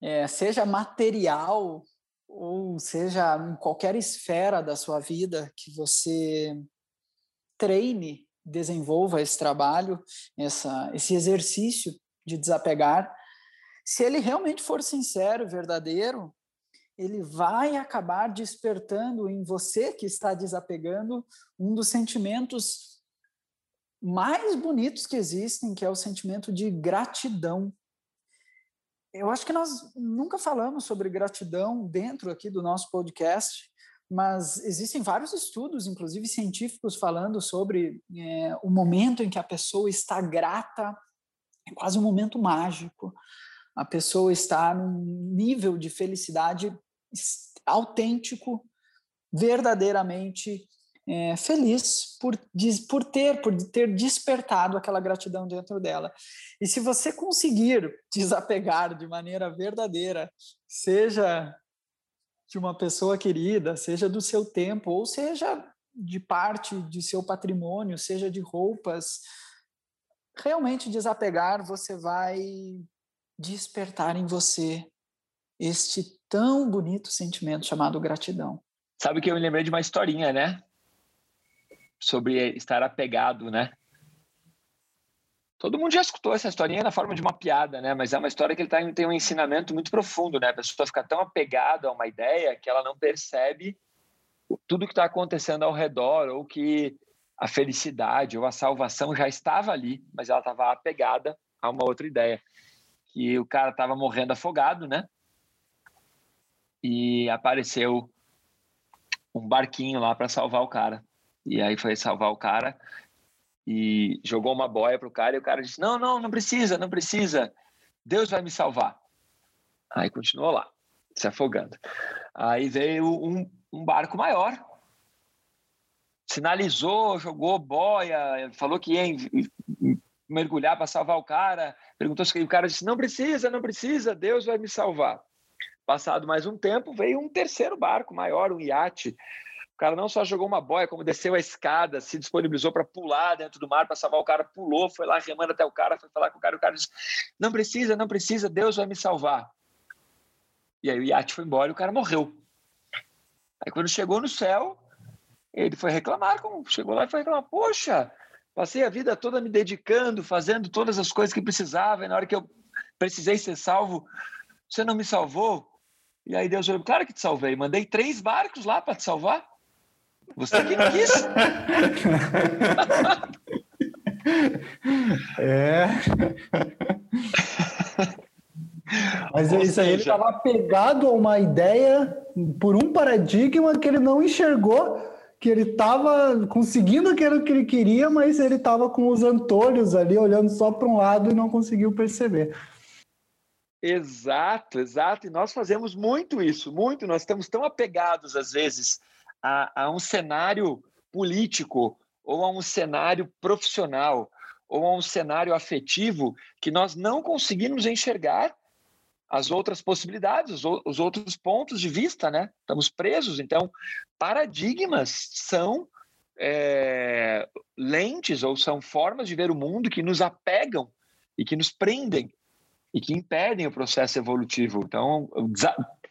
é, seja material ou seja em qualquer esfera da sua vida que você treine, desenvolva esse trabalho, essa, esse exercício de desapegar, se ele realmente for sincero, verdadeiro, ele vai acabar despertando em você que está desapegando um dos sentimentos mais bonitos que existem, que é o sentimento de gratidão eu acho que nós nunca falamos sobre gratidão dentro aqui do nosso podcast, mas existem vários estudos, inclusive científicos, falando sobre é, o momento em que a pessoa está grata, é quase um momento mágico. A pessoa está num nível de felicidade autêntico, verdadeiramente é, feliz por, por ter por ter despertado aquela gratidão dentro dela. E se você conseguir desapegar de maneira verdadeira, seja de uma pessoa querida, seja do seu tempo, ou seja de parte de seu patrimônio, seja de roupas, realmente desapegar, você vai despertar em você este tão bonito sentimento chamado gratidão. Sabe que eu me lembrei de uma historinha, né? Sobre estar apegado, né? Todo mundo já escutou essa historinha na forma de uma piada, né? Mas é uma história que ele tá, tem um ensinamento muito profundo, né? A pessoa fica tão apegada a uma ideia que ela não percebe tudo que está acontecendo ao redor ou que a felicidade ou a salvação já estava ali, mas ela estava apegada a uma outra ideia. Que o cara estava morrendo afogado, né? E apareceu um barquinho lá para salvar o cara. E aí foi salvar o cara e jogou uma boia pro cara e o cara disse: "Não, não, não precisa, não precisa. Deus vai me salvar". Aí continuou lá, se afogando. Aí veio um, um barco maior, sinalizou, jogou boia, falou que ia mergulhar para salvar o cara, perguntou se o cara disse: "Não precisa, não precisa, Deus vai me salvar". Passado mais um tempo, veio um terceiro barco maior, um iate. O cara não só jogou uma boia, como desceu a escada, se disponibilizou para pular dentro do mar para salvar o cara, pulou, foi lá remando até o cara, foi falar com o cara, o cara disse: "Não precisa, não precisa, Deus vai me salvar". E aí o iate foi embora e o cara morreu. Aí quando chegou no céu, ele foi reclamar, chegou lá e foi reclamar: "Poxa, passei a vida toda me dedicando, fazendo todas as coisas que precisava, e na hora que eu precisei ser salvo, você não me salvou?" E aí Deus falou, claro que te salvei. Mandei três barcos lá para te salvar. Você que quis. <laughs> é. <laughs> Mas Ou isso seja... aí ele estava pegado a uma ideia por um paradigma que ele não enxergou, que ele estava conseguindo aquilo que ele queria, mas ele estava com os antolhos ali olhando só para um lado e não conseguiu perceber. Exato, exato. E nós fazemos muito isso, muito. Nós estamos tão apegados, às vezes, a, a um cenário político, ou a um cenário profissional, ou a um cenário afetivo, que nós não conseguimos enxergar as outras possibilidades, os, os outros pontos de vista, né? Estamos presos. Então, paradigmas são é, lentes ou são formas de ver o mundo que nos apegam e que nos prendem e que impedem o processo evolutivo. Então,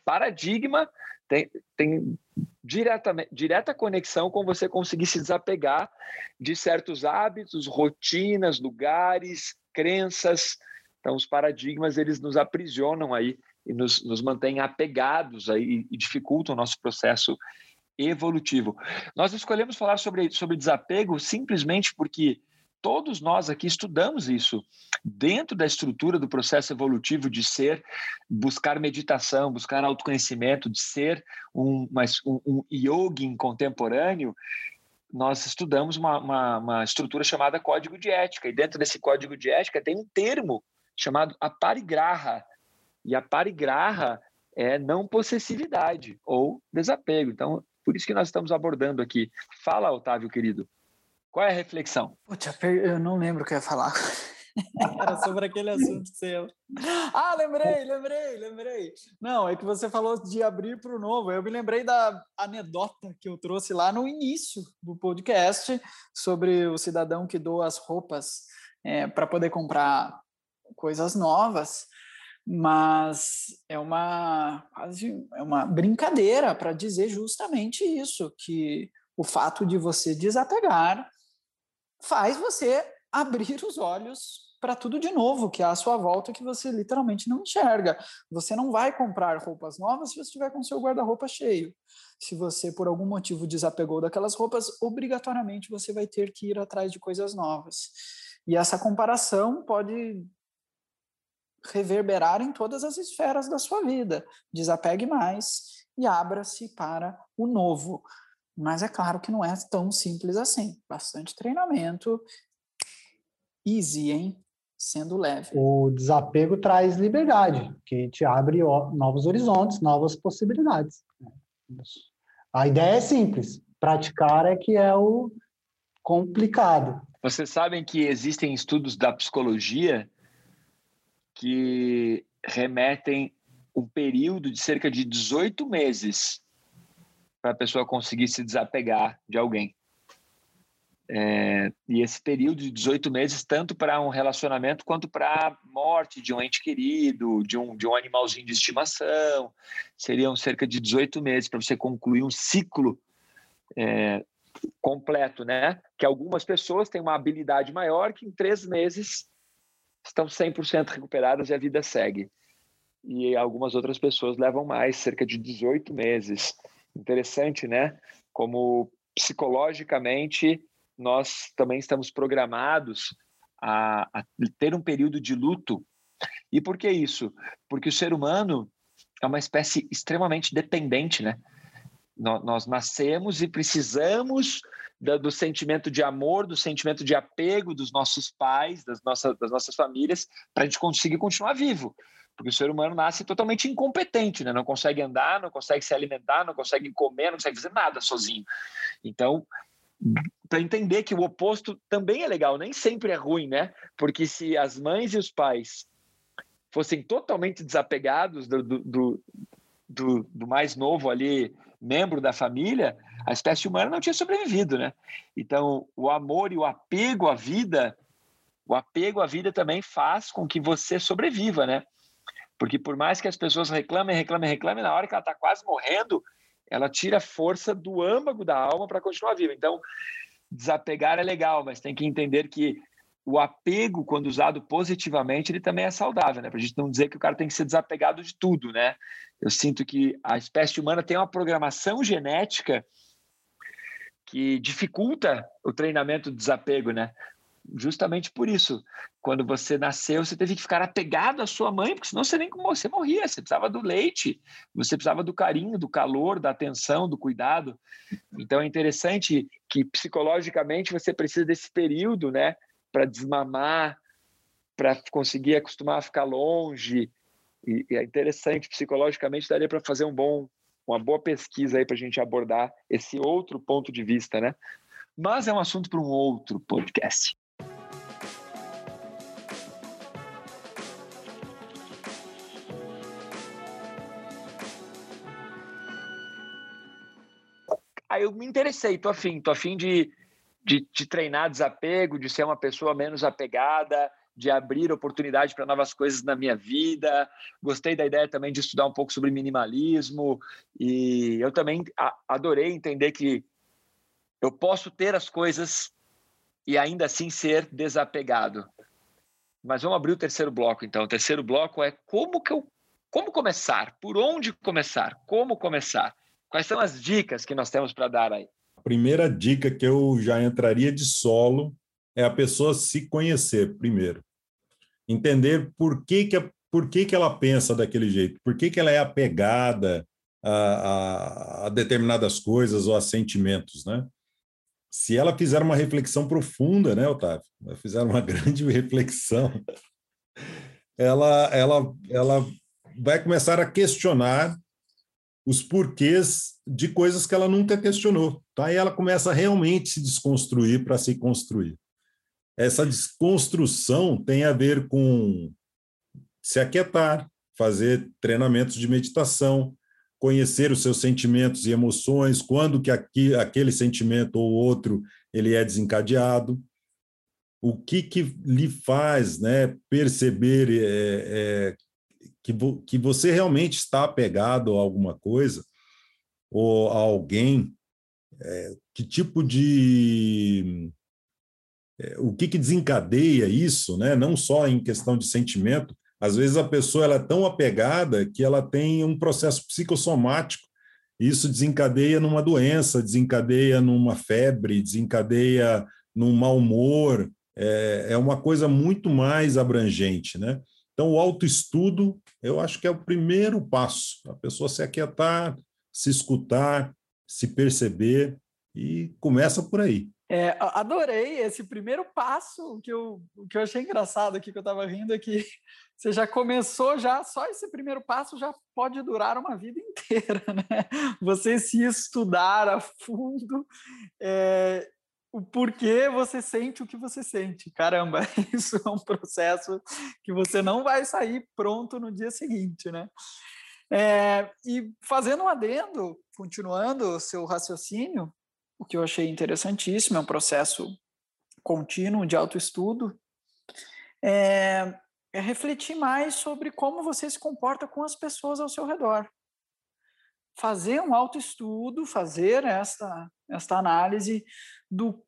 paradigma tem, tem diretamente, direta conexão com você conseguir se desapegar de certos hábitos, rotinas, lugares, crenças. Então, os paradigmas eles nos aprisionam aí e nos, nos mantêm apegados aí e dificultam o nosso processo evolutivo. Nós escolhemos falar sobre, sobre desapego simplesmente porque todos nós aqui estudamos isso dentro da estrutura do processo evolutivo de ser, buscar meditação, buscar autoconhecimento, de ser um, um, um yogin contemporâneo, nós estudamos uma, uma, uma, estrutura chamada código de ética, e dentro desse código de ética tem um termo chamado aparigraha, e aparigraha é não possessividade ou desapego. Então, por isso que nós estamos abordando aqui. Fala, Otávio, querido. Qual é a reflexão? Putz, eu não lembro o que eu ia falar. <laughs> Era sobre aquele assunto seu. <laughs> Ah, lembrei, lembrei, lembrei. Não, é que você falou de abrir para o novo. Eu me lembrei da anedota que eu trouxe lá no início do podcast sobre o cidadão que doa as roupas é, para poder comprar coisas novas. Mas é uma quase é uma brincadeira para dizer justamente isso, que o fato de você desapegar faz você abrir os olhos para tudo de novo que há à sua volta que você literalmente não enxerga. Você não vai comprar roupas novas se você estiver com seu guarda-roupa cheio. Se você, por algum motivo, desapegou daquelas roupas, obrigatoriamente você vai ter que ir atrás de coisas novas. E essa comparação pode reverberar em todas as esferas da sua vida. Desapegue mais e abra-se para o novo. Mas é claro que não é tão simples assim. Bastante treinamento. Easy, hein? Sendo leve. O desapego traz liberdade, que te abre novos horizontes, novas possibilidades. A ideia é simples, praticar é que é o complicado. Vocês sabem que existem estudos da psicologia que remetem um período de cerca de 18 meses para a pessoa conseguir se desapegar de alguém. É, e esse período de 18 meses, tanto para um relacionamento quanto para morte de um ente querido, de um, de um animalzinho de estimação, seriam cerca de 18 meses para você concluir um ciclo é, completo, né? Que algumas pessoas têm uma habilidade maior que em três meses estão 100% recuperadas e a vida segue. E algumas outras pessoas levam mais, cerca de 18 meses. Interessante, né? Como psicologicamente nós também estamos programados a, a, ter um período de luto. E por que isso? Porque o ser humano é uma espécie extremamente dependente, né? Nós, nascemos e precisamos do, sentimento de amor, do sentimento de apego dos nossos pais, das nossas, das nossas famílias, para a gente conseguir continuar vivo. Porque o ser humano nasce totalmente incompetente, né? não consegue andar, não consegue se alimentar, não consegue comer, não consegue fazer nada sozinho. Então, para entender que o oposto também é legal, nem sempre é ruim, né? Porque se as mães e os pais fossem totalmente desapegados do, do, do, do, mais novo ali, membro da família, a espécie humana não tinha sobrevivido, né? Então, o amor e o apego à vida, o apego à vida também faz com que você sobreviva, né? Porque por mais que as pessoas reclamem, reclamem, reclamem, na hora que ela está quase morrendo, ela tira força do âmago da alma para continuar viva. Então, desapegar é legal, mas tem que entender que o apego, quando usado positivamente, ele também é saudável, né? Para a gente não dizer que o cara tem que ser desapegado de tudo, né? Eu sinto que a espécie humana tem uma programação genética que dificulta o treinamento do desapego, né? Justamente por isso. Quando você nasceu, você teve que ficar apegado à sua mãe, porque senão você nem você morria. Você precisava do leite, você precisava do carinho, do calor, da atenção, do cuidado. Então é interessante que psicologicamente você precisa desse período, né, para desmamar, para conseguir acostumar a ficar longe. E, e é interessante psicologicamente daria para fazer um bom uma boa pesquisa aí para a gente abordar esse outro ponto de vista, né? Mas é um assunto para um outro podcast. Aí eu me interessei, tô afim, tô afim de, de, de treinar desapego, de ser uma pessoa menos apegada, de abrir oportunidade para novas coisas na minha vida. Gostei da ideia também de estudar um pouco sobre minimalismo e eu também adorei entender que eu posso ter as coisas e ainda assim ser desapegado. Mas vamos abrir o terceiro bloco então. O terceiro bloco é como que eu como começar? Por onde começar? Como começar? Quais são as dicas que nós temos para dar aí? A primeira dica que eu já entraria de solo é a pessoa se conhecer primeiro. Entender por que, que, por que, que ela pensa daquele jeito, por que, que ela é apegada a, a, a determinadas coisas ou a sentimentos, né? Se ela fizer uma reflexão profunda, né, Otávio? Ela fizer uma <laughs> grande reflexão, ela, ela, ela vai começar a questionar os porquês de coisas que ela nunca questionou. Tá? Aí ela começa a realmente se desconstruir para se construir. Essa desconstrução tem a ver com se aquietar, fazer treinamentos de meditação, conhecer os seus sentimentos e emoções, quando que aqui, aquele sentimento ou outro ele é desencadeado, o que, que lhe faz né, perceber é, é, que, vo, que você realmente está apegado a alguma coisa ou a alguém, é, que tipo de. É, o que, que desencadeia isso, né? não só em questão de sentimento, às vezes a pessoa ela é tão apegada que ela tem um processo psicossomático, isso desencadeia numa doença, desencadeia numa febre, desencadeia num mau humor, é, é uma coisa muito mais abrangente, né? Então, o autoestudo, eu acho que é o primeiro passo, a pessoa se aquietar, se escutar, se perceber e começa por aí. É, adorei esse primeiro passo, o que eu, que eu achei engraçado aqui, que eu estava rindo aqui, <laughs> você já começou, já só esse primeiro passo já pode durar uma vida <laughs> inteira, né? Você se estudar a fundo é, o porquê você sente o que você sente. Caramba, <laughs> isso é um processo que você não vai sair pronto no dia seguinte, né? É, e fazendo um adendo, continuando o seu raciocínio, o que eu achei interessantíssimo, é um processo contínuo de autoestudo, é, é refletir mais sobre como você se comporta com as pessoas ao seu redor. Fazer um autoestudo, fazer esta, esta análise do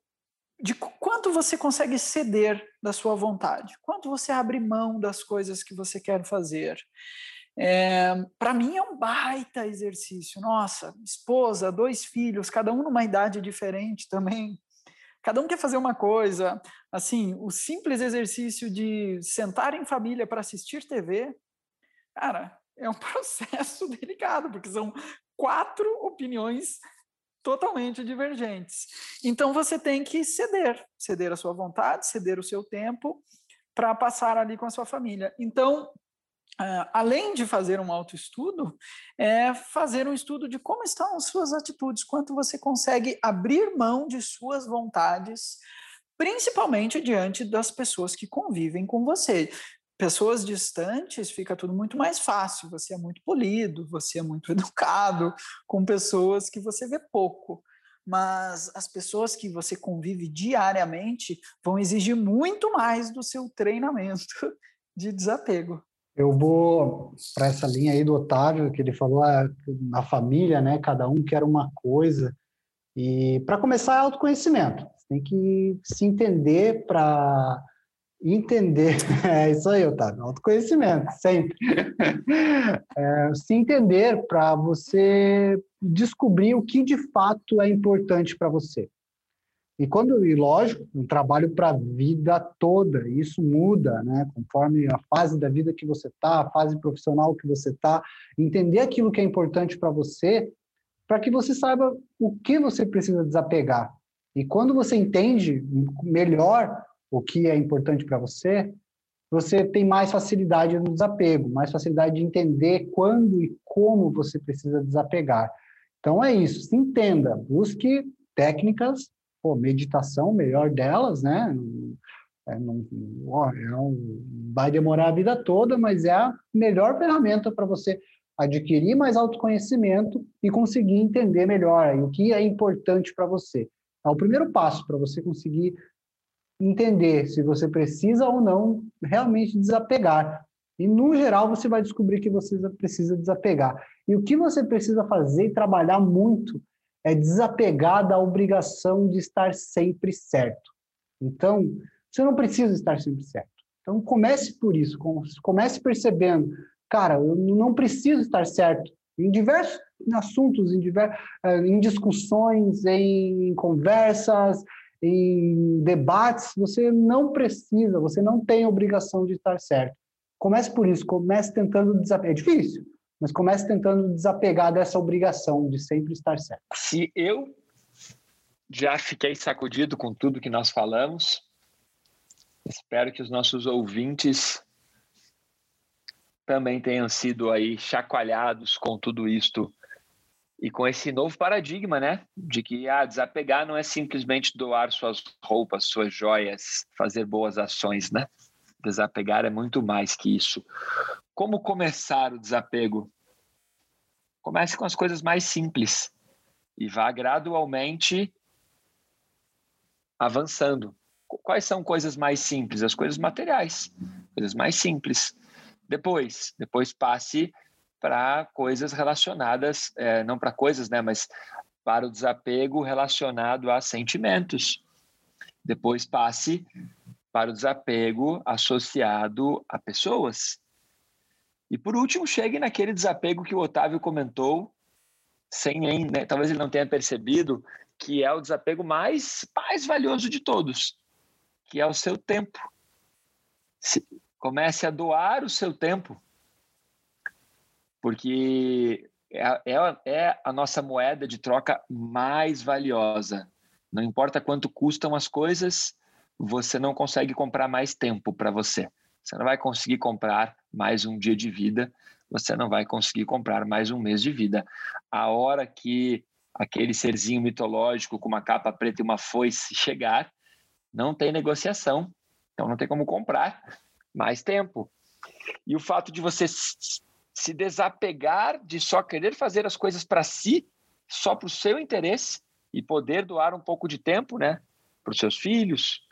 de quanto você consegue ceder da sua vontade, quanto você abre mão das coisas que você quer fazer. É, para mim é um baita exercício. Nossa, esposa, dois filhos, cada um numa idade diferente também. Cada um quer fazer uma coisa. Assim, o simples exercício de sentar em família para assistir TV, cara, é um <laughs> processo delicado, porque são quatro opiniões totalmente divergentes. Então você tem que ceder, ceder a sua vontade, ceder o seu tempo para passar ali com a sua família. Então, Uh, além de fazer um autoestudo, é fazer um estudo de como estão as suas atitudes, quanto você consegue abrir mão de suas vontades, principalmente diante das pessoas que convivem com você. Pessoas distantes fica tudo muito mais fácil, você é muito polido, você é muito <laughs> educado com pessoas que você vê pouco. Mas as pessoas que você convive diariamente vão exigir muito mais do seu treinamento <laughs> de desapego. Eu vou para essa linha aí do Otávio, que ele falou ah, na família, né? Cada um quer uma coisa. E para começar, é autoconhecimento. Você tem que se entender para entender. <laughs> É isso aí, Otávio. Autoconhecimento, sempre. É, se entender para você descobrir o que de fato é importante para você. E quando, e lógico, um trabalho para a vida toda, isso muda, né? Conforme a fase da vida que você está, a fase profissional que você está, entender aquilo que é importante para você, para que você saiba o que você precisa desapegar. E quando você entende melhor o que é importante para você, você tem mais facilidade no desapego, mais facilidade de entender quando e como você precisa desapegar. Então é isso, se entenda, busque técnicas pô, meditação, melhor delas, né? É, não, é vai demorar a vida toda, mas é a melhor ferramenta para você adquirir mais autoconhecimento e conseguir entender melhor o que é importante para você. É o primeiro passo para você conseguir entender se você precisa ou não realmente desapegar. E, no geral, você vai descobrir que você precisa desapegar. E o que você precisa fazer e trabalhar muito é desapegar da obrigação de estar sempre certo. Então, você não precisa estar sempre certo. Então, comece por isso, comece percebendo, cara, eu não preciso estar certo em diversos assuntos, em, diversos, eh, em discussões, em conversas, em debates, você não precisa, você não tem obrigação de estar certo. Comece por isso, comece tentando desapegar. É difícil, mas comece tentando desapegar dessa obrigação de sempre estar certo. Se eu já fiquei sacudido com tudo que nós falamos, espero que os nossos ouvintes também tenham sido aí chacoalhados com tudo isto e com esse novo paradigma, né, de que ah, desapegar não é simplesmente doar suas roupas, suas joias, fazer boas ações, né? Desapegar é muito mais que isso. Como começar o desapego? Comece com as coisas mais simples e vá gradualmente avançando. Quais são coisas mais simples? As coisas materiais, coisas mais simples. Depois, depois passe para coisas relacionadas, é, não para coisas, né, mas para o desapego relacionado a sentimentos. Depois passe para o desapego associado a pessoas. E por último, chegue naquele desapego que o Otávio comentou, sem nem, né, talvez ele não tenha percebido, que é o desapego mais, mais valioso de todos, que é o seu tempo. Se, comece a doar o seu tempo, porque é, é, é a nossa moeda de troca mais valiosa. Não importa quanto custam as coisas, você não consegue comprar mais tempo para você. Você não vai conseguir comprar mais um dia de vida, você não vai conseguir comprar mais um mês de vida. A hora que aquele serzinho mitológico com uma capa preta e uma foice chegar, não tem negociação. Então não tem como comprar mais tempo. E o fato de você se desapegar de só querer fazer as coisas para si, só para o seu interesse, e poder doar um pouco de tempo, né, para os seus filhos,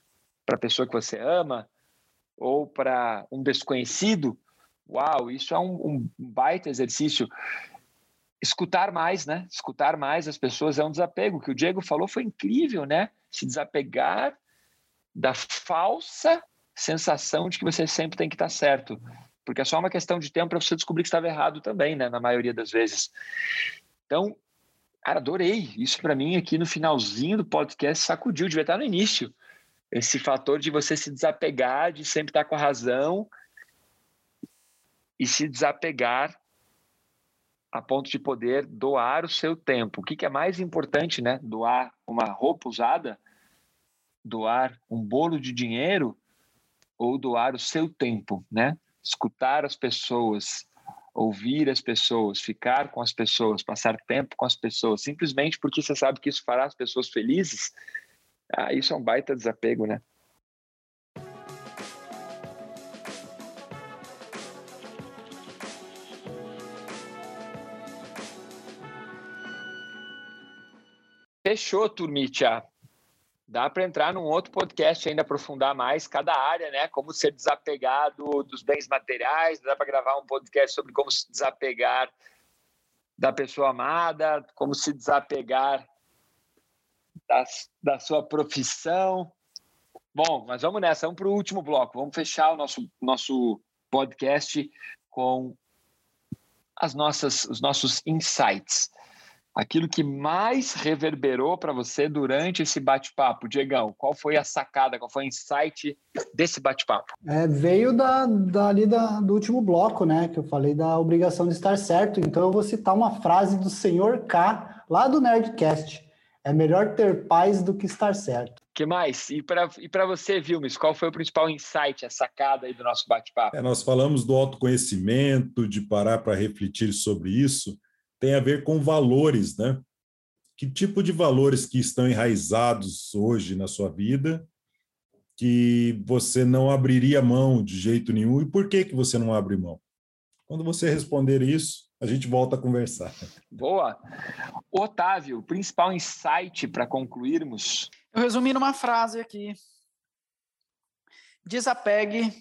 para a pessoa que você ama, ou para um desconhecido, uau, isso é um, um, baita exercício. Escutar mais, né? Escutar mais as pessoas é um desapego. O que o Diego falou foi incrível, né? Se desapegar da falsa sensação de que você sempre tem que estar certo. Porque é só uma questão de tempo para você descobrir que estava errado também, né? Na maioria das vezes. Então, cara, adorei. Isso para mim aqui no finalzinho do podcast sacudiu, devia estar no início. Esse fator de você se desapegar, de sempre estar com a razão e se desapegar a ponto de poder doar o seu tempo. O que, que é mais importante, né? Doar uma roupa usada, doar um bolo de dinheiro ou doar o seu tempo, né? Escutar as pessoas, ouvir as pessoas, ficar com as pessoas, passar tempo com as pessoas, simplesmente porque você sabe que isso fará as pessoas felizes. Ah, isso é um baita desapego, né? Fechou, Turmitia. Dá para entrar num outro podcast ainda aprofundar mais cada área, né? Como ser desapegado dos bens materiais. Dá para gravar um podcast sobre como se desapegar da pessoa amada, como se desapegar da, da sua profissão. Bom, mas vamos nessa, vamos para o último bloco. Vamos fechar o nosso, nosso podcast com as nossas, os nossos insights aquilo que mais reverberou para você durante esse bate-papo. Diegão, qual foi a sacada, qual foi o insight desse bate-papo? É, veio da, dali da, do último bloco, né? Que eu falei da obrigação de estar certo. Então eu vou citar uma frase do senhor K, lá do Nerdcast. É melhor ter paz do que estar certo. que mais? E para e você, Vilmes, qual foi o principal insight, a sacada aí do nosso bate-papo? É, nós falamos do autoconhecimento, de parar para refletir sobre isso tem a ver com valores, né? Que tipo de valores que estão enraizados hoje na sua vida que você não abriria mão de jeito nenhum e por que que você não abre mão? Quando você responder isso, a gente volta a conversar. Boa. Otávio, principal insight para concluirmos? Eu resumi numa frase aqui. Desapegue,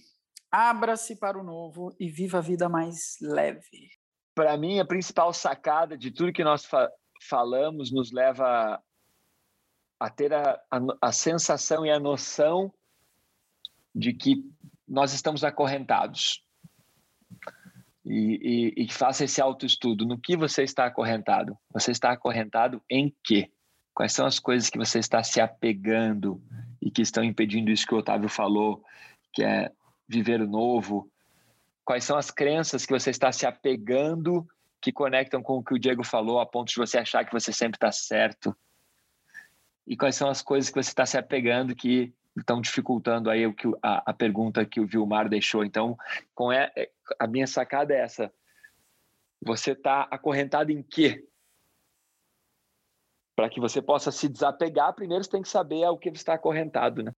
abra-se para o novo e viva a vida mais leve para mim, a principal sacada de tudo que nós fa falamos nos leva a ter a, a, a, sensação e a noção de que nós estamos acorrentados. E, e, e faça esse autoestudo. No que você está acorrentado? Você está acorrentado em quê? Quais são as coisas que você está se apegando e que estão impedindo isso que o Otávio falou, que é viver o novo, Quais são as crenças que você está se apegando que conectam com o que o Diego falou, a ponto de você achar que você sempre está certo? E quais são as coisas que você está se apegando que estão dificultando aí o que a, a pergunta que o Vilmar deixou? Então, com a, é, a minha sacada é essa: você está acorrentado em quê? Para que você possa se desapegar, primeiro você tem que saber ao que você está acorrentado, né?